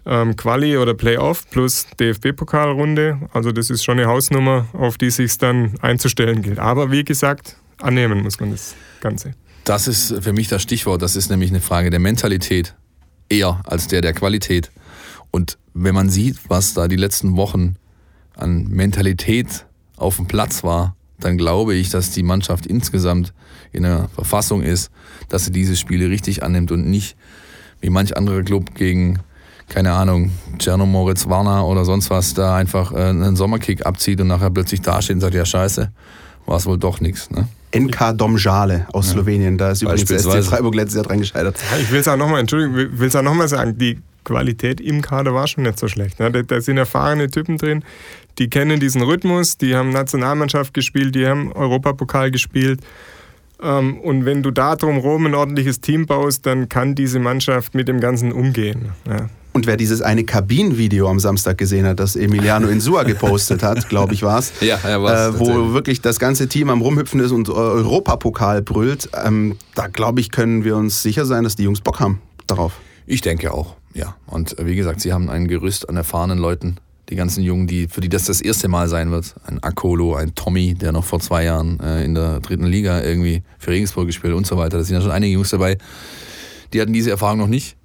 ähm, Quali oder Playoff plus DFB-Pokalrunde. Also das ist schon eine Hausnummer, auf die sich dann einzustellen gilt. Aber wie gesagt, annehmen muss man das Ganze. Das ist für mich das Stichwort. Das ist nämlich eine Frage der Mentalität eher als der der Qualität. Und wenn man sieht, was da die letzten Wochen an Mentalität auf dem Platz war, dann glaube ich, dass die Mannschaft insgesamt in einer Verfassung ist, dass sie diese Spiele richtig annimmt und nicht wie manch anderer Club gegen, keine Ahnung, Czerno Moritz Warner oder sonst was, da einfach äh, einen Sommerkick abzieht und nachher plötzlich dasteht und sagt, ja scheiße, war es wohl doch nichts. Ne? NK Domžale aus ja. Slowenien. Da ist übrigens der SC Freiburg letztes Jahr dran gescheitert. Ich will es auch nochmal, Entschuldigung, will es auch nochmal sagen, die Qualität im Kader war schon nicht so schlecht. Ne? Da, da, sind erfahrene Typen drin, die kennen diesen Rhythmus, die haben Nationalmannschaft gespielt, die haben Europapokal gespielt. Ähm, und wenn du da drumherum ein ordentliches Team baust, dann kann diese Mannschaft mit dem Ganzen umgehen. Ja. Und wer dieses eine Kabinenvideo am Samstag gesehen hat, das Emiliano Insua gepostet hat, <laughs> glaube ich war es, ja, er war's, äh, wo wirklich das ganze Team am Rumhüpfen ist und Europapokal brüllt, ähm, da glaube ich, können wir uns sicher sein, dass die Jungs Bock haben darauf. Ich denke auch, ja. Und wie gesagt, sie haben ein Gerüst an erfahrenen Leuten, die ganzen Jungen, die, für die das das erste Mal sein wird. Ein Akolo, ein Tommy, der noch vor zwei Jahren äh, in der dritten Liga irgendwie für Regensburg gespielt und so weiter. Da sind ja schon einige Jungs dabei, die hatten diese Erfahrung noch nicht.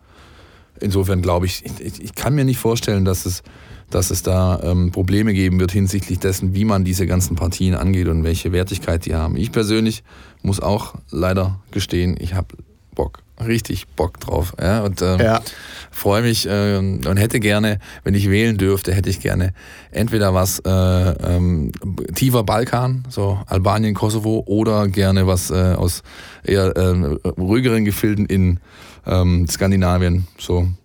Insofern glaube ich, ich, ich, kann mir nicht vorstellen, dass es, dass es da ähm, Probleme geben wird hinsichtlich dessen, wie man diese ganzen Partien angeht und welche Wertigkeit die haben. Ich persönlich muss auch leider gestehen, ich habe Bock, richtig Bock drauf. Ja, und ähm, ja. freue mich äh, und hätte gerne, wenn ich wählen dürfte, hätte ich gerne entweder was äh, ähm, tiefer Balkan, so Albanien, Kosovo, oder gerne was äh, aus eher äh, ruhigeren Gefilden in ähm, Skandinavien, so ein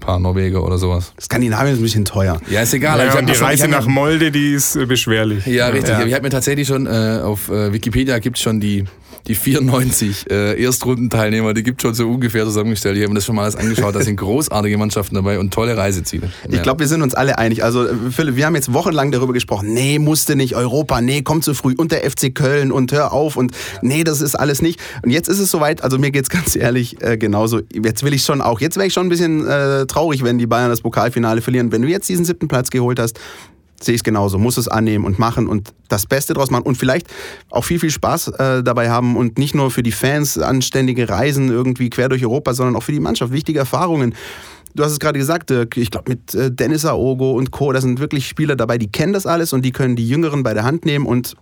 paar Norweger oder sowas. Skandinavien ist ein bisschen teuer. Ja, ist egal. Ja, die Reise nach Molde, die ist äh, beschwerlich. Ja, richtig. Ja. Ich habe mir tatsächlich schon äh, auf äh, Wikipedia gibt es schon die die 94 äh, Erstrundenteilnehmer, die gibt schon so ungefähr zusammengestellt. Ich habe mir das schon mal alles angeschaut. Da sind <laughs> großartige Mannschaften dabei und tolle Reiseziele. Ich glaube, wir sind uns alle einig. Also, äh, Philipp, wir haben jetzt wochenlang darüber gesprochen. Nee, musste nicht Europa. Nee, kommt zu früh. Und der FC Köln und hör auf. Und nee, das ist alles nicht. Und jetzt ist es soweit. Also, mir geht es <laughs> ganz ehrlich äh, genauso. Jetzt will ich schon auch. Jetzt wäre ich schon ein bisschen äh, traurig, wenn die Bayern das Pokalfinale verlieren. Wenn du jetzt diesen siebten Platz geholt hast, sehe ich es genauso. Muss es annehmen und machen und das Beste draus machen und vielleicht auch viel, viel Spaß äh, dabei haben und nicht nur für die Fans anständige Reisen irgendwie quer durch Europa, sondern auch für die Mannschaft wichtige Erfahrungen. Du hast es gerade gesagt, ich glaube mit äh, Dennis Aogo und Co., da sind wirklich Spieler dabei, die kennen das alles und die können die Jüngeren bei der Hand nehmen und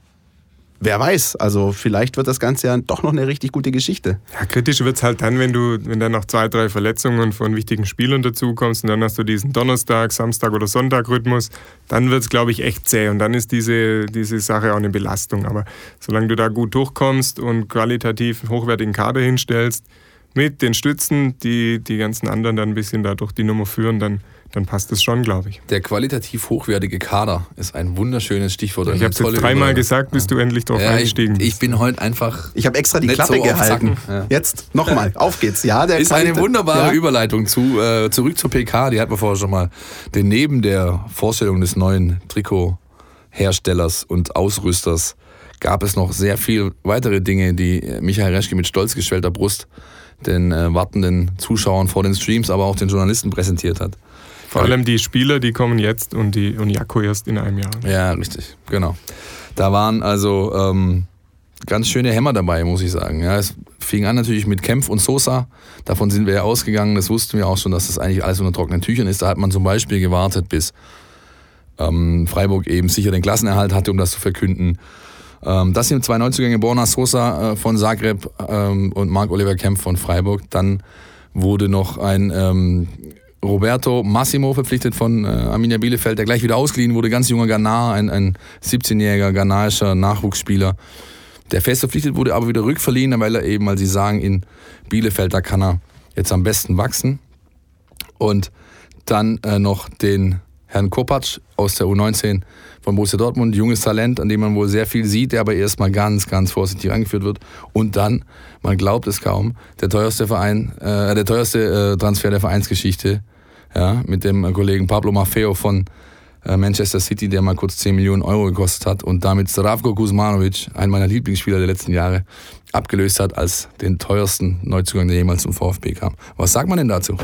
wer weiß, also vielleicht wird das Ganze ja doch noch eine richtig gute Geschichte. Ja, kritisch wird es halt dann, wenn du, wenn dann noch zwei, drei Verletzungen von wichtigen Spielern dazukommst und dann hast du diesen Donnerstag, Samstag oder Sonntag-Rhythmus, dann wird es, glaube ich, echt zäh und dann ist diese, diese Sache auch eine Belastung. Aber solange du da gut durchkommst und qualitativ hochwertigen Kader hinstellst, mit den Stützen, die die ganzen anderen dann ein bisschen da durch die Nummer führen, dann dann passt es schon, glaube ich. Der qualitativ hochwertige Kader ist ein wunderschönes Stichwort. Ich habe es dreimal gesagt, bis du endlich drauf ja, eingestiegen bist. Ich bin heute einfach. Ich habe extra die Klappe so gehalten. Ja. Jetzt nochmal, auf geht's. Ja, der ist eine wunderbare ja. Überleitung zu äh, zurück zur PK. Die hatten wir vorher schon mal. Denn neben der Vorstellung des neuen Trikotherstellers und Ausrüsters gab es noch sehr viel weitere Dinge, die Michael Reschke mit stolz geschwellter Brust den äh, wartenden Zuschauern vor den Streams, aber auch den Journalisten präsentiert hat. Vor allem die Spieler, die kommen jetzt und die und Jakko erst in einem Jahr. Ja, richtig, genau. Da waren also ähm, ganz schöne Hämmer dabei, muss ich sagen. Ja, es fing an natürlich mit Kempf und Sosa. Davon sind wir ja ausgegangen. Das wussten wir auch schon, dass das eigentlich alles unter trockenen Tüchern ist. Da hat man zum Beispiel gewartet, bis ähm, Freiburg eben sicher den Klassenerhalt hatte, um das zu verkünden. Ähm, das sind zwei Neuzugänge, Borna Sosa äh, von Zagreb ähm, und Marc Oliver Kempf von Freiburg. Dann wurde noch ein ähm, Roberto Massimo verpflichtet von äh, Arminia Bielefeld, der gleich wieder ausgeliehen wurde. Ganz junger Ghana, ein, ein 17-jähriger ghanaischer Nachwuchsspieler, der fest verpflichtet wurde, aber wieder rückverliehen, weil er eben, weil sie sagen, in Bielefeld, da kann er jetzt am besten wachsen. Und dann äh, noch den Herrn Kopacz aus der U19 von Borussia Dortmund, junges Talent, an dem man wohl sehr viel sieht, der aber erstmal ganz, ganz vorsichtig angeführt wird. Und dann, man glaubt es kaum, der teuerste Verein, äh, der teuerste äh, Transfer der Vereinsgeschichte, ja, mit dem Kollegen Pablo Maffeo von äh, Manchester City, der mal kurz 10 Millionen Euro gekostet hat und damit Zdravko Kuzmanovic, einen meiner Lieblingsspieler der letzten Jahre, abgelöst hat als den teuersten Neuzugang, der jemals zum VfB kam. Was sagt man denn dazu?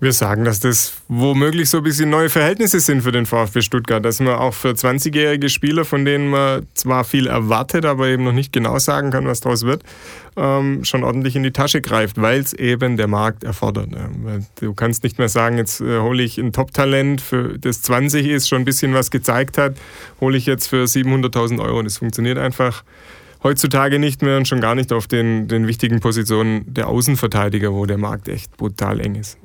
Wir sagen, dass das womöglich so ein bisschen neue Verhältnisse sind für den VfB Stuttgart, dass man auch für 20-jährige Spieler, von denen man zwar viel erwartet, aber eben noch nicht genau sagen kann, was daraus wird, ähm, schon ordentlich in die Tasche greift, weil es eben der Markt erfordert. Du kannst nicht mehr sagen, jetzt äh, hole ich ein Top-Talent, das 20 ist, schon ein bisschen was gezeigt hat, hole ich jetzt für 700.000 Euro. Das funktioniert einfach heutzutage nicht mehr und schon gar nicht auf den, den wichtigen Positionen der Außenverteidiger, wo der Markt echt brutal eng ist.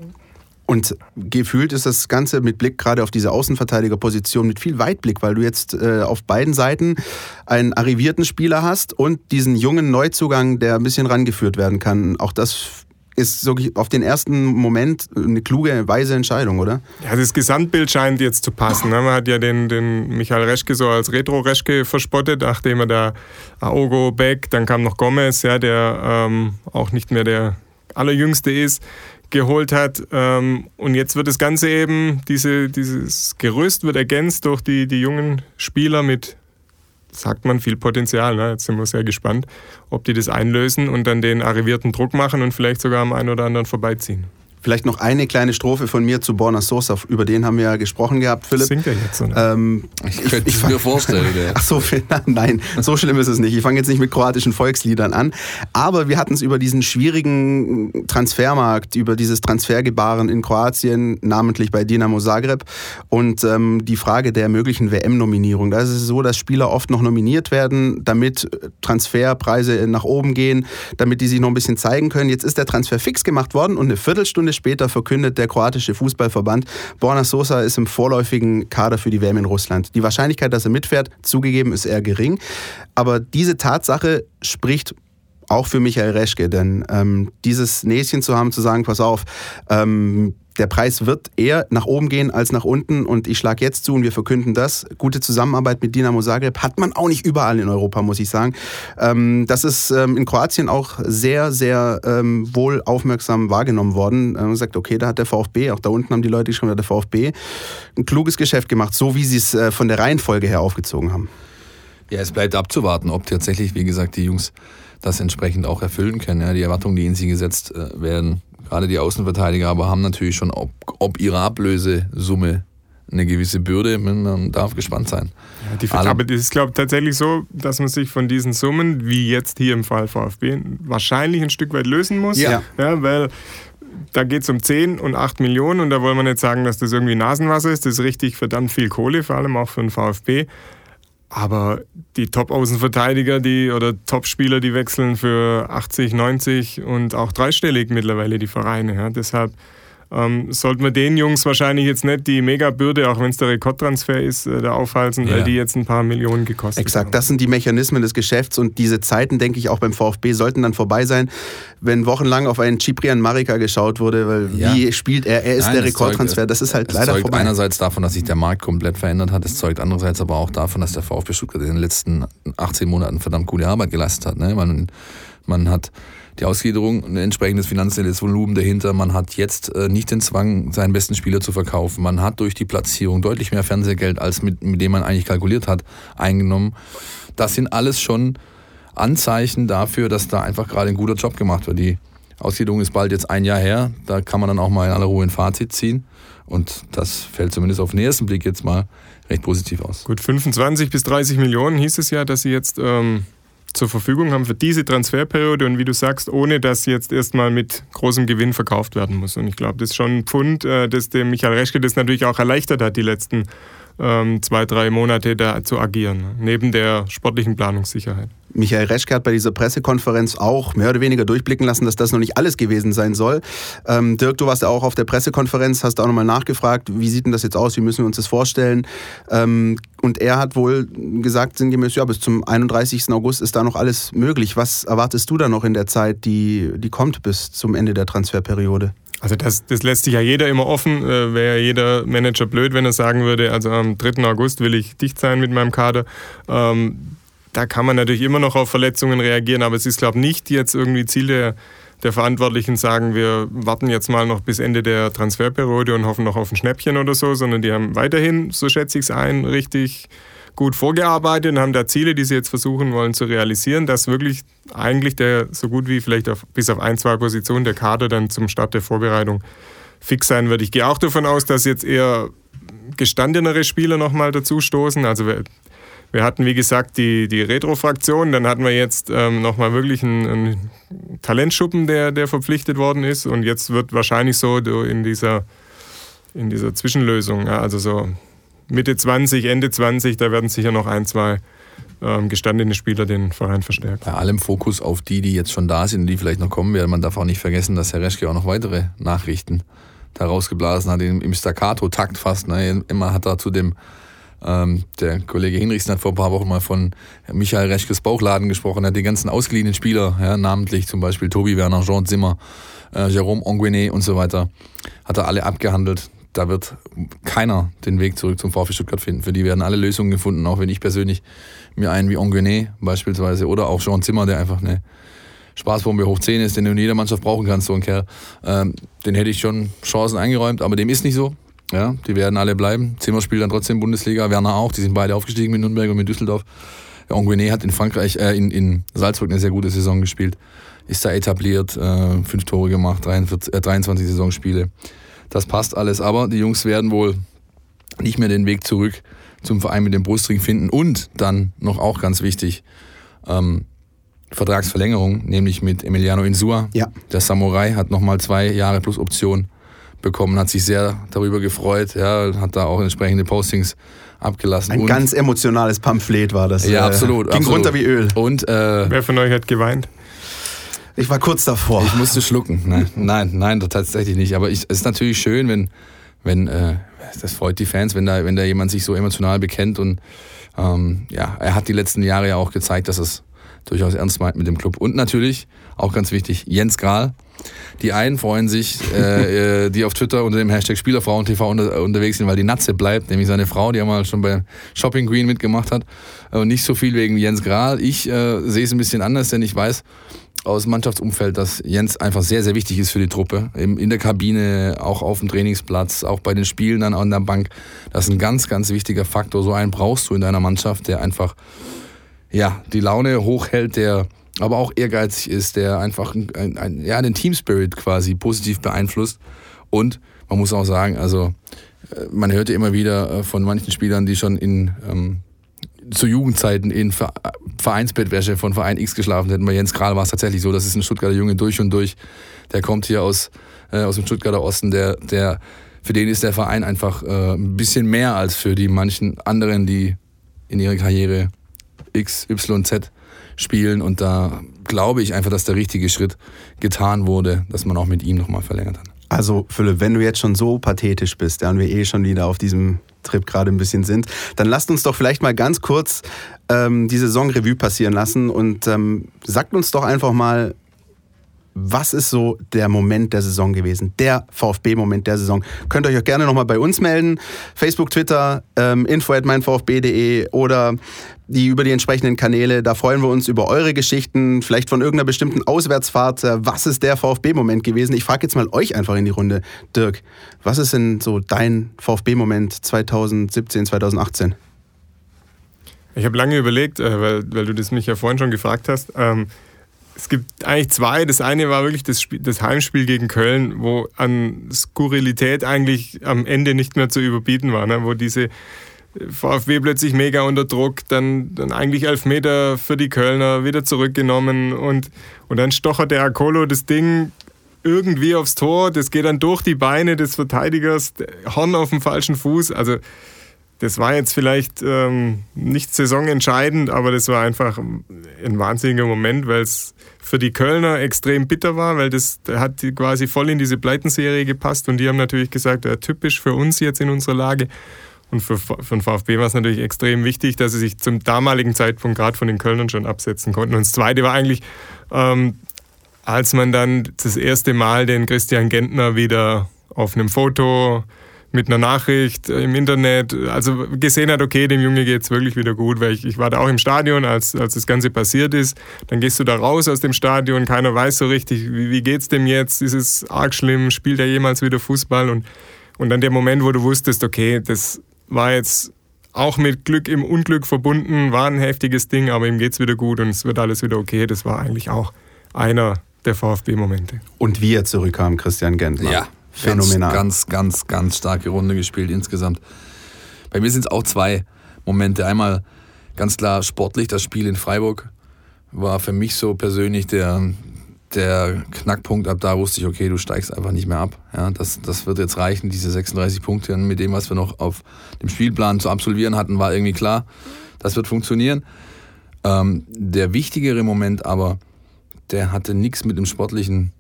Und gefühlt ist das Ganze mit Blick gerade auf diese Außenverteidigerposition mit viel Weitblick, weil du jetzt äh, auf beiden Seiten einen arrivierten Spieler hast und diesen jungen Neuzugang, der ein bisschen rangeführt werden kann. Auch das ist so auf den ersten Moment eine kluge, weise Entscheidung, oder? Ja, das Gesamtbild scheint jetzt zu passen. Ne? Man hat ja den, den Michael Reschke so als Retro-Reschke verspottet, nachdem er da Aogo, Beck, dann kam noch Gomez, ja, der ähm, auch nicht mehr der allerjüngste ist geholt hat. Ähm, und jetzt wird das Ganze eben, diese, dieses Gerüst wird ergänzt durch die, die jungen Spieler mit, sagt man, viel Potenzial. Ne? Jetzt sind wir sehr gespannt, ob die das einlösen und dann den arrivierten Druck machen und vielleicht sogar am einen oder anderen vorbeiziehen. Vielleicht noch eine kleine Strophe von mir zu Borna Sosa. Über den haben wir ja gesprochen gehabt, Philipp. Singt er jetzt, oder? Ähm, ich könnte es mir vorstellen. <laughs> Ja. Ach so, <laughs> nein, so schlimm ist es nicht. Ich fange jetzt nicht mit kroatischen Volksliedern an. Aber wir hatten es über diesen schwierigen Transfermarkt, über dieses Transfergebaren in Kroatien, namentlich bei Dinamo Zagreb und ähm, die Frage der möglichen WM-Nominierung. Da ist es so, dass Spieler oft noch nominiert werden, damit Transferpreise nach oben gehen, damit die sich noch ein bisschen zeigen können. Jetzt ist der Transfer fix gemacht worden und eine Viertelstunde später verkündet der kroatische Fußballverband, Borna Sosa ist im vorläufigen Kader für die WM in Russland. Die Wahrscheinlichkeit, dass er mitfährt, zugegeben, ist eher gering. Aber diese Tatsache spricht auch für Michael Reschke, denn ähm, dieses Näschen zu haben, zu sagen, pass auf, ähm, der Preis wird eher nach oben gehen als nach unten und ich schlage jetzt zu und wir verkünden das. Gute Zusammenarbeit mit Dinamo Zagreb hat man auch nicht überall in Europa, muss ich sagen. Ähm, das ist ähm, in Kroatien auch sehr, sehr ähm, wohl aufmerksam wahrgenommen worden. Man sagt, okay, da hat der VfB, auch da unten haben die Leute geschrieben, da hat der VfB ein kluges Geschäft gemacht, so wie sie es äh, von der Reihenfolge her aufgezogen haben. Ja, es bleibt abzuwarten, ob tatsächlich, wie gesagt, die Jungs das entsprechend auch erfüllen können. Ja, die Erwartungen, die in sie gesetzt äh, werden, gerade die Außenverteidiger, aber haben natürlich schon, ob, ob ihre Ablösesumme eine gewisse Bürde. Man darf gespannt sein. Ja, die, aber es ist, glaube ich, tatsächlich so, dass man sich von diesen Summen, wie jetzt hier im Fall VfB, wahrscheinlich ein Stück weit lösen muss. Ja. ja weil da geht es um 10 und 8 Millionen und da wollen wir nicht sagen, dass das irgendwie Nasenwasser ist. Das ist richtig verdammt viel Kohle, vor allem auch für den VfB. Aber die Top-Außenverteidiger die, oder Top-Spieler, die wechseln für 80, 90 und auch dreistellig mittlerweile die Vereine. Ja. Deshalb ähm, sollten wir den Jungs wahrscheinlich jetzt nicht die Megabürde, auch wenn es der Rekordtransfer ist, äh, da aufhalten, ja. weil die jetzt ein paar Millionen gekostet Exakt, haben. Exakt, das sind die Mechanismen des Geschäfts und diese Zeiten, denke ich, auch beim VfB sollten dann vorbei sein, wenn wochenlang auf einen Ciprian Marika geschaut wurde, weil ja. wie spielt er, er ist Nein, der Rekordtransfer, das ist halt es leider zeugt vorbei. einerseits davon, dass sich der Markt komplett verändert hat, es zeugt andererseits aber auch davon, dass der VfB Stuttgart in den letzten 18 Monaten verdammt gute Arbeit geleistet hat. Ne? Man, man hat die Ausgliederung, ein entsprechendes finanzielles Volumen dahinter. Man hat jetzt äh, nicht den Zwang, seinen besten Spieler zu verkaufen. Man hat durch die Platzierung deutlich mehr Fernsehgeld, als mit, mit dem man eigentlich kalkuliert hat, eingenommen. Das sind alles schon Anzeichen dafür, dass da einfach gerade ein guter Job gemacht wird. Die Ausgliederung ist bald jetzt ein Jahr her. Da kann man dann auch mal in aller Ruhe ein Fazit ziehen. Und das fällt zumindest auf den ersten Blick jetzt mal recht positiv aus. Gut, 25 bis 30 Millionen hieß es ja, dass Sie jetzt ähm, zur Verfügung haben für diese Transferperiode und wie du sagst, ohne dass jetzt erstmal mit großem Gewinn verkauft werden muss. Und ich glaube, das ist schon ein Pfund, äh, das dem Michael Reschke das natürlich auch erleichtert hat, die letzten ähm, zwei, drei Monate da zu agieren, neben der sportlichen Planungssicherheit. Michael Reschke hat bei dieser Pressekonferenz auch mehr oder weniger durchblicken lassen, dass das noch nicht alles gewesen sein soll. Ähm, Dirk, du warst ja auch auf der Pressekonferenz, hast auch nochmal nachgefragt, wie sieht denn das jetzt aus, wie müssen wir uns das vorstellen? Ähm, und er hat wohl gesagt, sinngemäß, ja, bis zum 31. August ist da noch alles möglich. Was erwartest du da noch in der Zeit, die, die kommt bis zum Ende der Transferperiode? Also das, das lässt sich ja jeder immer offen. Äh, Wäre ja jeder Manager blöd, wenn er sagen würde, also am 3. August will ich dicht sein mit meinem Kader. Ähm, da kann man natürlich immer noch auf Verletzungen reagieren, aber es ist, glaube ich, nicht jetzt irgendwie Ziel der, der Verantwortlichen sagen, wir warten jetzt mal noch bis Ende der Transferperiode und hoffen noch auf ein Schnäppchen oder so, sondern die haben weiterhin, so schätze ich es ein, richtig gut vorgearbeitet und haben da Ziele, die sie jetzt versuchen wollen zu realisieren, dass wirklich eigentlich der so gut wie vielleicht auf, bis auf ein, zwei Positionen der Kader dann zum Start der Vorbereitung fix sein wird. Ich gehe auch davon aus, dass jetzt eher gestandenere Spieler nochmal dazu stoßen. Also wir hatten, wie gesagt, die, die Retro-Fraktion, dann hatten wir jetzt ähm, nochmal wirklich einen, einen, Talentschuppen, der, der verpflichtet worden ist. Und jetzt wird wahrscheinlich so in dieser, in dieser Zwischenlösung, ja, also so Mitte 20, Ende 20, da werden sicher noch ein, zwei ähm, gestandene Spieler den Verein verstärken. Bei allem Fokus auf die, die jetzt schon da sind und die vielleicht noch kommen werden. Man darf auch nicht vergessen, dass Herr Reschke auch noch weitere Nachrichten da rausgeblasen hat, im Staccato-Takt fast. Ne? Immer hat er zu dem ähm, der Kollege Hinrichsen hat vor ein paar Wochen mal von Michael Reschkes Bauchladen gesprochen. Er hat die ganzen ausgeliehenen Spieler, ja, namentlich zum Beispiel Tobi Werner, Jean Zimmer, äh, Jérôme Anguenet und so weiter, hat er alle abgehandelt. Da wird keiner den Weg zurück zum VfB Stuttgart finden. Für die werden alle Lösungen gefunden, auch wenn ich persönlich mir einen wie Anguenet beispielsweise oder auch Jean Zimmer, der einfach eine Spaßbombe hoch 10 ist, den du in jeder Mannschaft brauchen kannst, so ein Kerl, ähm, den hätte ich schon Chancen eingeräumt, aber dem ist nicht so. Ja, die werden alle bleiben. Zimmer spielt dann trotzdem Bundesliga, Werner auch. Die sind beide aufgestiegen mit Nürnberg und mit Düsseldorf. Anguinet hat in Frankreich, äh, in, in Salzburg eine sehr gute Saison gespielt. Ist da etabliert, äh, fünf Tore gemacht, 43, äh, 23 Saisonspiele. Das passt alles, aber die Jungs werden wohl nicht mehr den Weg zurück zum Verein mit dem Brustring finden. Und dann noch auch ganz wichtig, ähm, Vertragsverlängerung, nämlich mit Emiliano Insua. Ja. Der Samurai hat nochmal zwei Jahre plus Option bekommen, hat sich sehr darüber gefreut, ja, hat da auch entsprechende Postings abgelassen. Ein und ganz emotionales Pamphlet war das. Ja, äh, absolut. Ging absolut. runter wie Öl. Und äh, wer von euch hat geweint? Ich war kurz davor. Ich musste schlucken. Nein, nein, nein, tatsächlich nicht. Aber ich, es ist natürlich schön, wenn, wenn äh, das freut die Fans, wenn da, wenn da jemand sich so emotional bekennt und ähm, ja, er hat die letzten Jahre ja auch gezeigt, dass es durchaus ernst meint mit dem Club. Und natürlich, auch ganz wichtig, Jens Grahl. Die einen freuen sich, äh, <laughs> äh die auf Twitter unter dem Hashtag SpielerfrauenTV unter, unterwegs sind, weil die Natze bleibt, nämlich seine Frau, die ja mal schon bei Shopping Queen mitgemacht hat. Und nicht so viel wegen Jens Grahl. Ich äh, sehe es ein bisschen anders, denn ich weiß, aus Mannschaftsumfeld, dass Jens einfach sehr, sehr wichtig ist für die Truppe. In der Kabine, auch auf dem Trainingsplatz, auch bei den Spielen dann an der Bank. Das ist ein ganz, ganz wichtiger Faktor. So einen brauchst du in deiner Mannschaft, der einfach ja, die Laune hochhält, der aber auch ehrgeizig ist, der einfach ein, ein, ja, den Team Spirit quasi positiv beeinflusst. Und man muss auch sagen, also äh, man hört ja immer wieder äh, von manchen Spielern, die schon in ähm, zu Jugendzeiten in Vereinsbettwäsche von Verein X geschlafen hätten. Bei Jens Kral war es tatsächlich so, das ist ein Stuttgarter Junge durch und durch. Der kommt hier aus, äh, aus dem Stuttgarter Osten, der, der, für den ist der Verein einfach äh, ein bisschen mehr als für die manchen anderen, die in ihrer Karriere X, Y, Z spielen. Und da glaube ich einfach, dass der richtige Schritt getan wurde, dass man auch mit ihm nochmal verlängert hat. Also Philipp, wenn du jetzt schon so pathetisch bist, ja, wir eh schon wieder auf diesem Trip gerade ein bisschen sind, dann lasst uns doch vielleicht mal ganz kurz ähm, die Saison-Revue passieren lassen und ähm, sagt uns doch einfach mal, was ist so der Moment der Saison gewesen? Der VfB-Moment der Saison. Könnt ihr euch auch gerne nochmal bei uns melden. Facebook, Twitter, ähm, info at meinvfb.de oder die über die entsprechenden Kanäle. Da freuen wir uns über eure Geschichten, vielleicht von irgendeiner bestimmten Auswärtsfahrt. Äh, was ist der VfB-Moment gewesen? Ich frage jetzt mal euch einfach in die Runde. Dirk, was ist denn so dein VfB-Moment 2017, 2018? Ich habe lange überlegt, äh, weil, weil du das mich ja vorhin schon gefragt hast. Ähm, es gibt eigentlich zwei. Das eine war wirklich das, Spiel, das Heimspiel gegen Köln, wo an Skurrilität eigentlich am Ende nicht mehr zu überbieten war, ne? wo diese VfB plötzlich mega unter Druck, dann, dann eigentlich elf Meter für die Kölner wieder zurückgenommen und, und dann stochert der Akolo das Ding irgendwie aufs Tor, das geht dann durch die Beine des Verteidigers, Horn auf dem falschen Fuß, also das war jetzt vielleicht ähm, nicht saisonentscheidend, aber das war einfach ein wahnsinniger Moment, weil es für die Kölner extrem bitter war, weil das hat quasi voll in diese Pleitenserie gepasst und die haben natürlich gesagt, ja, typisch für uns jetzt in unserer Lage. Und für, für den VfB war es natürlich extrem wichtig, dass sie sich zum damaligen Zeitpunkt gerade von den Kölnern schon absetzen konnten. Und das Zweite war eigentlich, ähm, als man dann das erste Mal den Christian Gentner wieder auf einem Foto mit einer Nachricht im Internet, also gesehen hat, okay, dem Junge geht es wirklich wieder gut, weil ich, ich war da auch im Stadion, als, als das Ganze passiert ist. Dann gehst du da raus aus dem Stadion, keiner weiß so richtig, wie, wie geht's dem jetzt, ist es arg schlimm, spielt er jemals wieder Fußball und, und dann der Moment, wo du wusstest, okay, das war jetzt auch mit Glück im Unglück verbunden, war ein heftiges Ding, aber ihm geht es wieder gut und es wird alles wieder okay. Das war eigentlich auch einer der VfB-Momente. Und wie er zurückkam, Christian Gentner. Ja, Phänomenal. Ganz, ganz, ganz starke Runde gespielt insgesamt. Bei mir sind es auch zwei Momente. Einmal ganz klar sportlich, das Spiel in Freiburg war für mich so persönlich der, der Knackpunkt. Ab da wusste ich, okay, du steigst einfach nicht mehr ab. Ja, das, das wird jetzt reichen, diese 36 Punkte. Und mit dem, was wir noch auf dem Spielplan zu absolvieren hatten, war irgendwie klar, das wird funktionieren. Ähm, der wichtigere Moment aber, der hatte nichts mit dem sportlichen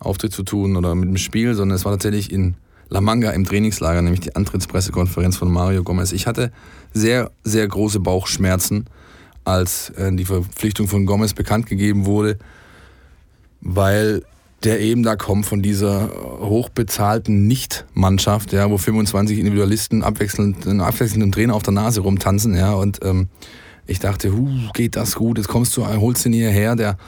Auftritt zu tun oder mit dem Spiel, sondern es war tatsächlich in La Manga im Trainingslager, nämlich die Antrittspressekonferenz von Mario Gomez. Ich hatte sehr, sehr große Bauchschmerzen, als äh, die Verpflichtung von Gomez bekannt gegeben wurde, weil der eben da kommt von dieser hochbezahlten Nicht-Mannschaft, ja, wo 25 Individualisten abwechselnd, abwechselnd Trainer auf der Nase rumtanzen, ja, und ähm, ich dachte, huh, geht das gut, jetzt kommst du, holst du ihn hierher, der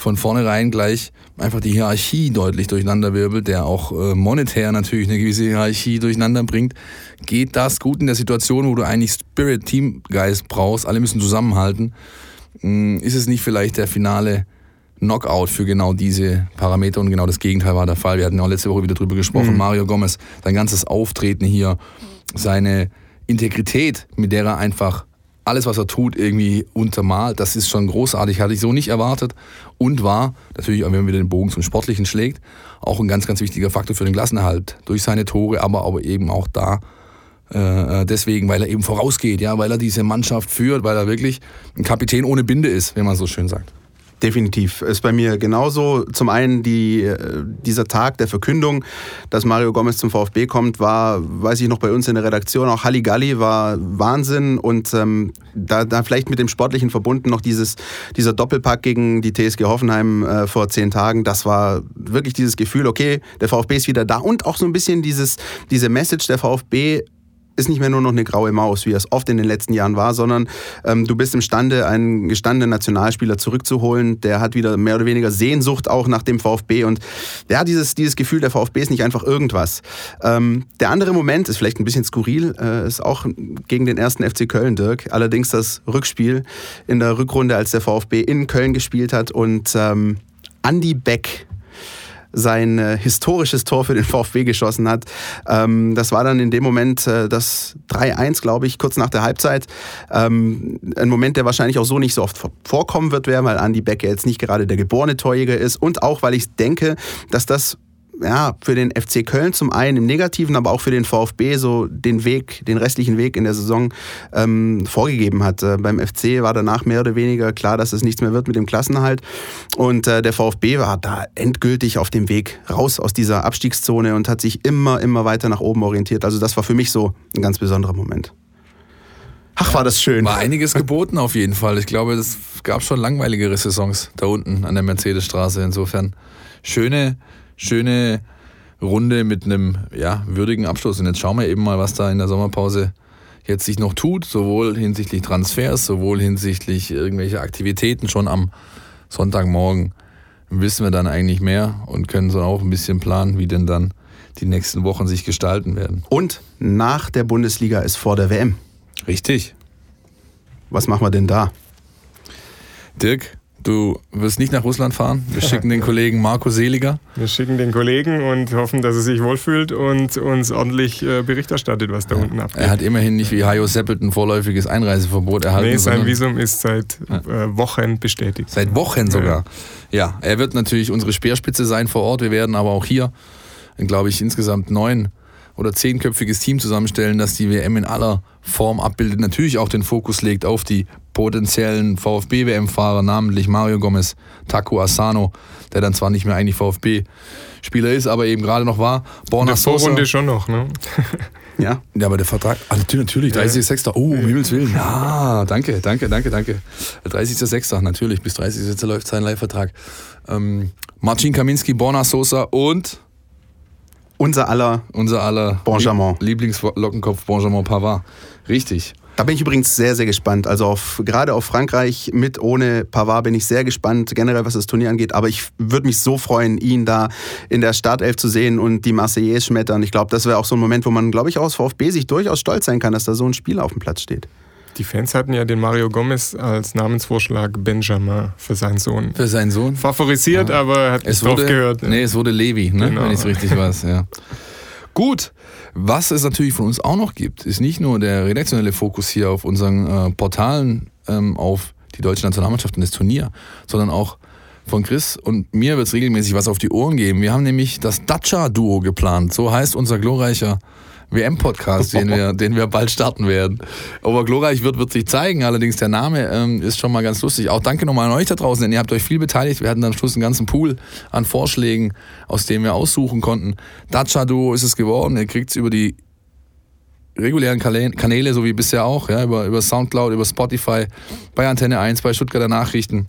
von vornherein gleich einfach die Hierarchie deutlich durcheinander wirbelt, der auch äh, monetär natürlich eine gewisse Hierarchie durcheinander bringt. Geht das gut in der Situation, wo du eigentlich Spirit, Teamgeist brauchst, alle müssen zusammenhalten? Hm, ist es nicht vielleicht der finale Knockout für genau diese Parameter und genau das Gegenteil war der Fall. Wir hatten ja auch letzte Woche wieder drüber gesprochen. Mhm. Mario Gomez, sein ganzes Auftreten hier, seine Integrität, mit der er einfach alles, was er tut, irgendwie untermalt. Das ist schon großartig, hatte ich so nicht erwartet und war natürlich, wenn man wieder den Bogen zum Sportlichen schlägt, auch ein ganz, ganz wichtiger Faktor für den Klassenerhalt. Durch seine Tore, aber, aber eben auch da äh, deswegen, weil er eben vorausgeht, ja, weil er diese Mannschaft führt, weil er wirklich ein Kapitän ohne Binde ist, wie man so schön sagt. Definitiv. Ist bei mir genauso. Zum einen die, äh, dieser Tag der Verkündung, dass Mario Gomez zum VfB kommt, war, weiß ich noch, bei uns in der Redaktion auch Halligalli, war Wahnsinn. Und ähm, da, da vielleicht mit dem Sportlichen verbunden noch dieses, dieser Doppelpack gegen die TSG Hoffenheim äh, vor zehn Tagen. Das war wirklich dieses Gefühl, okay, der VfB ist wieder da. Und auch so ein bisschen dieses, diese Message, der VfB ist nicht mehr nur noch eine graue Maus, wie es oft in den letzten Jahren war, sondern ähm, du bist imstande, einen gestandenen Nationalspieler zurückzuholen. Der hat wieder mehr oder weniger Sehnsucht auch nach dem VfB und ja, dieses, dieses Gefühl, der VfB ist nicht einfach irgendwas. Ähm, der andere Moment ist vielleicht ein bisschen skurril, äh, ist auch gegen den ersten FC Köln, Dirk. Allerdings das Rückspiel in der Rückrunde, als der VfB in Köln gespielt hat und ähm, Andy Beck sein äh, historisches Tor für den <laughs> VfB geschossen hat. Ähm, das war dann in dem Moment äh, das 3-1, glaube ich, kurz nach der Halbzeit. Ähm, ein Moment, der wahrscheinlich auch so nicht so oft vorkommen wird, weil Andy Becker jetzt nicht gerade der geborene Torjäger ist und auch, weil ich denke, dass das ja, für den FC Köln zum einen im Negativen, aber auch für den VfB so den Weg, den restlichen Weg in der Saison ähm, vorgegeben hat. Äh, beim FC war danach mehr oder weniger klar, dass es nichts mehr wird mit dem Klassenhalt. Und äh, der VfB war da endgültig auf dem Weg raus aus dieser Abstiegszone und hat sich immer, immer weiter nach oben orientiert. Also das war für mich so ein ganz besonderer Moment. Ach, war das schön. War einiges geboten auf jeden Fall. Ich glaube, es gab schon langweiligere Saisons da unten an der Mercedesstraße. Insofern schöne, schöne Runde mit einem ja, würdigen Abschluss. Und jetzt schauen wir eben mal, was da in der Sommerpause jetzt sich noch tut, sowohl hinsichtlich Transfers, sowohl hinsichtlich irgendwelcher Aktivitäten. Schon am Sonntagmorgen wissen wir dann eigentlich mehr und können so auch ein bisschen planen, wie denn dann die nächsten Wochen sich gestalten werden. Und nach der Bundesliga ist vor der WM. Richtig. Was machen wir denn da? Dirk, Du wirst nicht nach Russland fahren. Wir schicken den <laughs> Kollegen Marco Seliger. Wir schicken den Kollegen und hoffen, dass er sich wohlfühlt und uns ordentlich äh, Bericht erstattet, was da ja. unten abgeht. Er hat immerhin nicht wie Hajo Seppelt ein vorläufiges Einreiseverbot erhalten. Nee, sein Visum ist seit äh, Wochen bestätigt. Seit Wochen sogar. Ja. ja, er wird natürlich unsere Speerspitze sein vor Ort. Wir werden aber auch hier, glaube ich, insgesamt neun oder zehnköpfiges Team zusammenstellen, das die WM in aller Form abbildet. Natürlich auch den Fokus legt auf die potenziellen VfB-WM-Fahrer, namentlich Mario Gomez, Taku Asano, der dann zwar nicht mehr eigentlich VfB-Spieler ist, aber eben gerade noch war. Borna In der Vorrunde schon noch, ne? <laughs> Ja. Ja, aber der Vertrag, ah, natürlich, 30.06. Oh, um Himmels Willen. Ja, danke, danke, danke, danke. 30.06. natürlich, bis 30.06. läuft sein Leihvertrag. Ähm, Marcin Kaminski, Borna Sosa und unser aller, unser aller Benjamin. Lieblingslockenkopf Benjamin Pavard. Richtig. Da bin ich übrigens sehr, sehr gespannt. Also auf, gerade auf Frankreich mit ohne Pavard bin ich sehr gespannt, generell was das Turnier angeht. Aber ich würde mich so freuen, ihn da in der Startelf zu sehen und die Marseillaise schmettern. Ich glaube, das wäre auch so ein Moment, wo man, glaube ich, aus VfB sich durchaus stolz sein kann, dass da so ein Spieler auf dem Platz steht. Die Fans hatten ja den Mario Gomez als Namensvorschlag Benjamin für seinen Sohn. Für seinen Sohn? Favorisiert, ja. aber er hat es nicht wurde, drauf gehört. Nee, es wurde Levi, ne? Genau. wenn ich es richtig weiß. Ja. <laughs> Gut, was es natürlich von uns auch noch gibt, ist nicht nur der redaktionelle Fokus hier auf unseren äh, Portalen ähm, auf die deutsche Nationalmannschaft und das Turnier, sondern auch von Chris und mir wird es regelmäßig was auf die Ohren geben. Wir haben nämlich das Dacia-Duo geplant. So heißt unser glorreicher WM-Podcast, den wir, <laughs> den wir bald starten werden. Ob er glorreich wird, wird sich zeigen. Allerdings der Name ähm, ist schon mal ganz lustig. Auch danke nochmal an euch da draußen, denn ihr habt euch viel beteiligt. Wir hatten dann am Schluss einen ganzen Pool an Vorschlägen, aus dem wir aussuchen konnten. Dacia Duo ist es geworden. Ihr kriegt es über die regulären Kanäle, so wie bisher auch, ja, über, über Soundcloud, über Spotify, bei Antenne 1, bei Stuttgarter Nachrichten,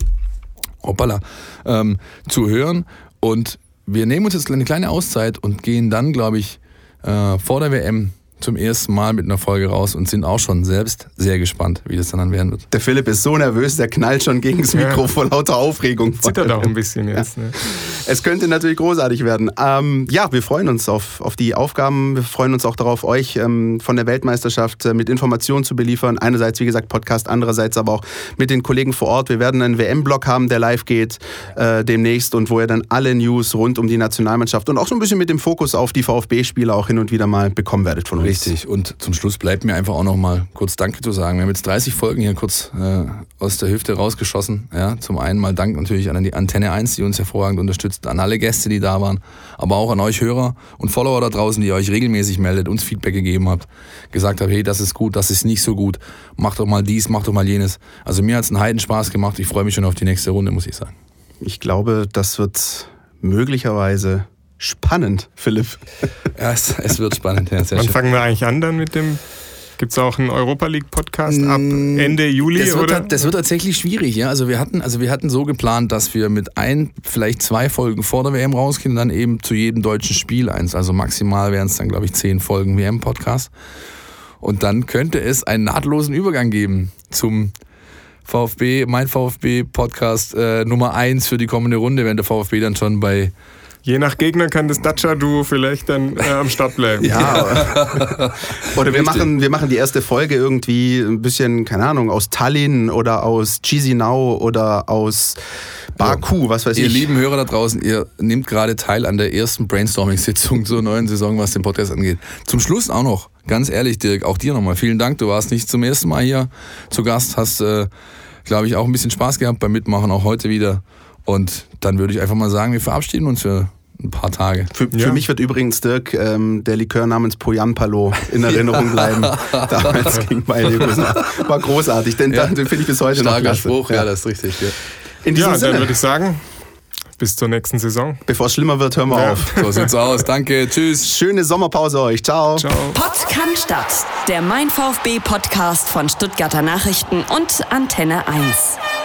hoppala, ähm, zu hören. Und wir nehmen uns jetzt eine kleine Auszeit und gehen dann, glaube ich, äh, vor der WM zum ersten Mal mit einer Folge raus und sind auch schon selbst sehr gespannt, wie das dann werden wird. Der Philipp ist so nervös, der knallt schon gegen das Mikro ja. vor lauter Aufregung. Zittert auch ein bisschen jetzt. Ja. Ne? Es könnte natürlich großartig werden. Ähm, ja, wir freuen uns auf, auf die Aufgaben. Wir freuen uns auch darauf, euch ähm, von der Weltmeisterschaft äh, mit Informationen zu beliefern. Einerseits, wie gesagt, Podcast, andererseits aber auch mit den Kollegen vor Ort. Wir werden einen WM-Blog haben, der live geht äh, demnächst und wo ihr dann alle News rund um die Nationalmannschaft und auch so ein bisschen mit dem Fokus auf die VfB-Spieler auch hin und wieder mal bekommen werdet von uns. Richtig. Und zum Schluss bleibt mir einfach auch noch mal kurz Danke zu sagen. Wir haben jetzt 30 Folgen hier kurz äh, aus der Hüfte rausgeschossen. Ja, zum einen mal Dank natürlich an die Antenne 1, die uns hervorragend unterstützt, an alle Gäste, die da waren, aber auch an euch Hörer und Follower da draußen, die euch regelmäßig meldet, uns Feedback gegeben habt, gesagt habt, hey, das ist gut, das ist nicht so gut, mach doch mal dies, mach doch mal jenes. Also mir hat es einen Heidenspaß gemacht. Ich freue mich schon auf die nächste Runde, muss ich sagen. Ich glaube, das wird möglicherweise spannend, Philipp. Ja, es, es wird spannend. Ja, Wann schön. fangen wir eigentlich an dann mit dem Gibt es auch einen Europa League Podcast ab mm, Ende Juli? Das wird, oder? das wird tatsächlich schwierig, ja. Also wir hatten, also wir hatten so geplant, dass wir mit ein, vielleicht zwei Folgen vor der WM rausgehen und dann eben zu jedem deutschen Spiel eins. Also maximal wären es dann, glaube ich, zehn Folgen WM-Podcast. Und dann könnte es einen nahtlosen Übergang geben zum VfB, mein VfB-Podcast äh, Nummer eins für die kommende Runde, wenn der VfB dann schon bei Je nach Gegner kann das Dacia-Duo vielleicht dann äh, am Start bleiben. Ja. <laughs> oder wir machen, wir machen die erste Folge irgendwie ein bisschen, keine Ahnung, aus Tallinn oder aus Chisinau oder aus Baku, was weiß ihr ich. Ihr lieben Hörer da draußen, ihr nehmt gerade teil an der ersten Brainstorming-Sitzung <laughs> zur neuen Saison, was den Podcast angeht. Zum Schluss auch noch, ganz ehrlich, Dirk, auch dir nochmal vielen Dank. Du warst nicht zum ersten Mal hier zu Gast, hast, äh, glaube ich, auch ein bisschen Spaß gehabt beim Mitmachen, auch heute wieder. Und dann würde ich einfach mal sagen, wir verabschieden uns für ein paar Tage. Für, ja. für mich wird übrigens Dirk ähm, der Likör namens Poyampalo in <laughs> Erinnerung bleiben. Damals <laughs> ging bei War großartig, denn ja. den finde ich bis heute Starker noch klasse. Spruch, ja, das ist richtig. Ja, in diesem ja dann würde ich sagen, bis zur nächsten Saison. Bevor es schlimmer wird, hören wir ja. auf. So sieht's aus. Danke. Tschüss. Schöne Sommerpause euch. Ciao. Ciao. Pott kann Stadt. Der Mein VfB Podcast von Stuttgarter Nachrichten und Antenne 1.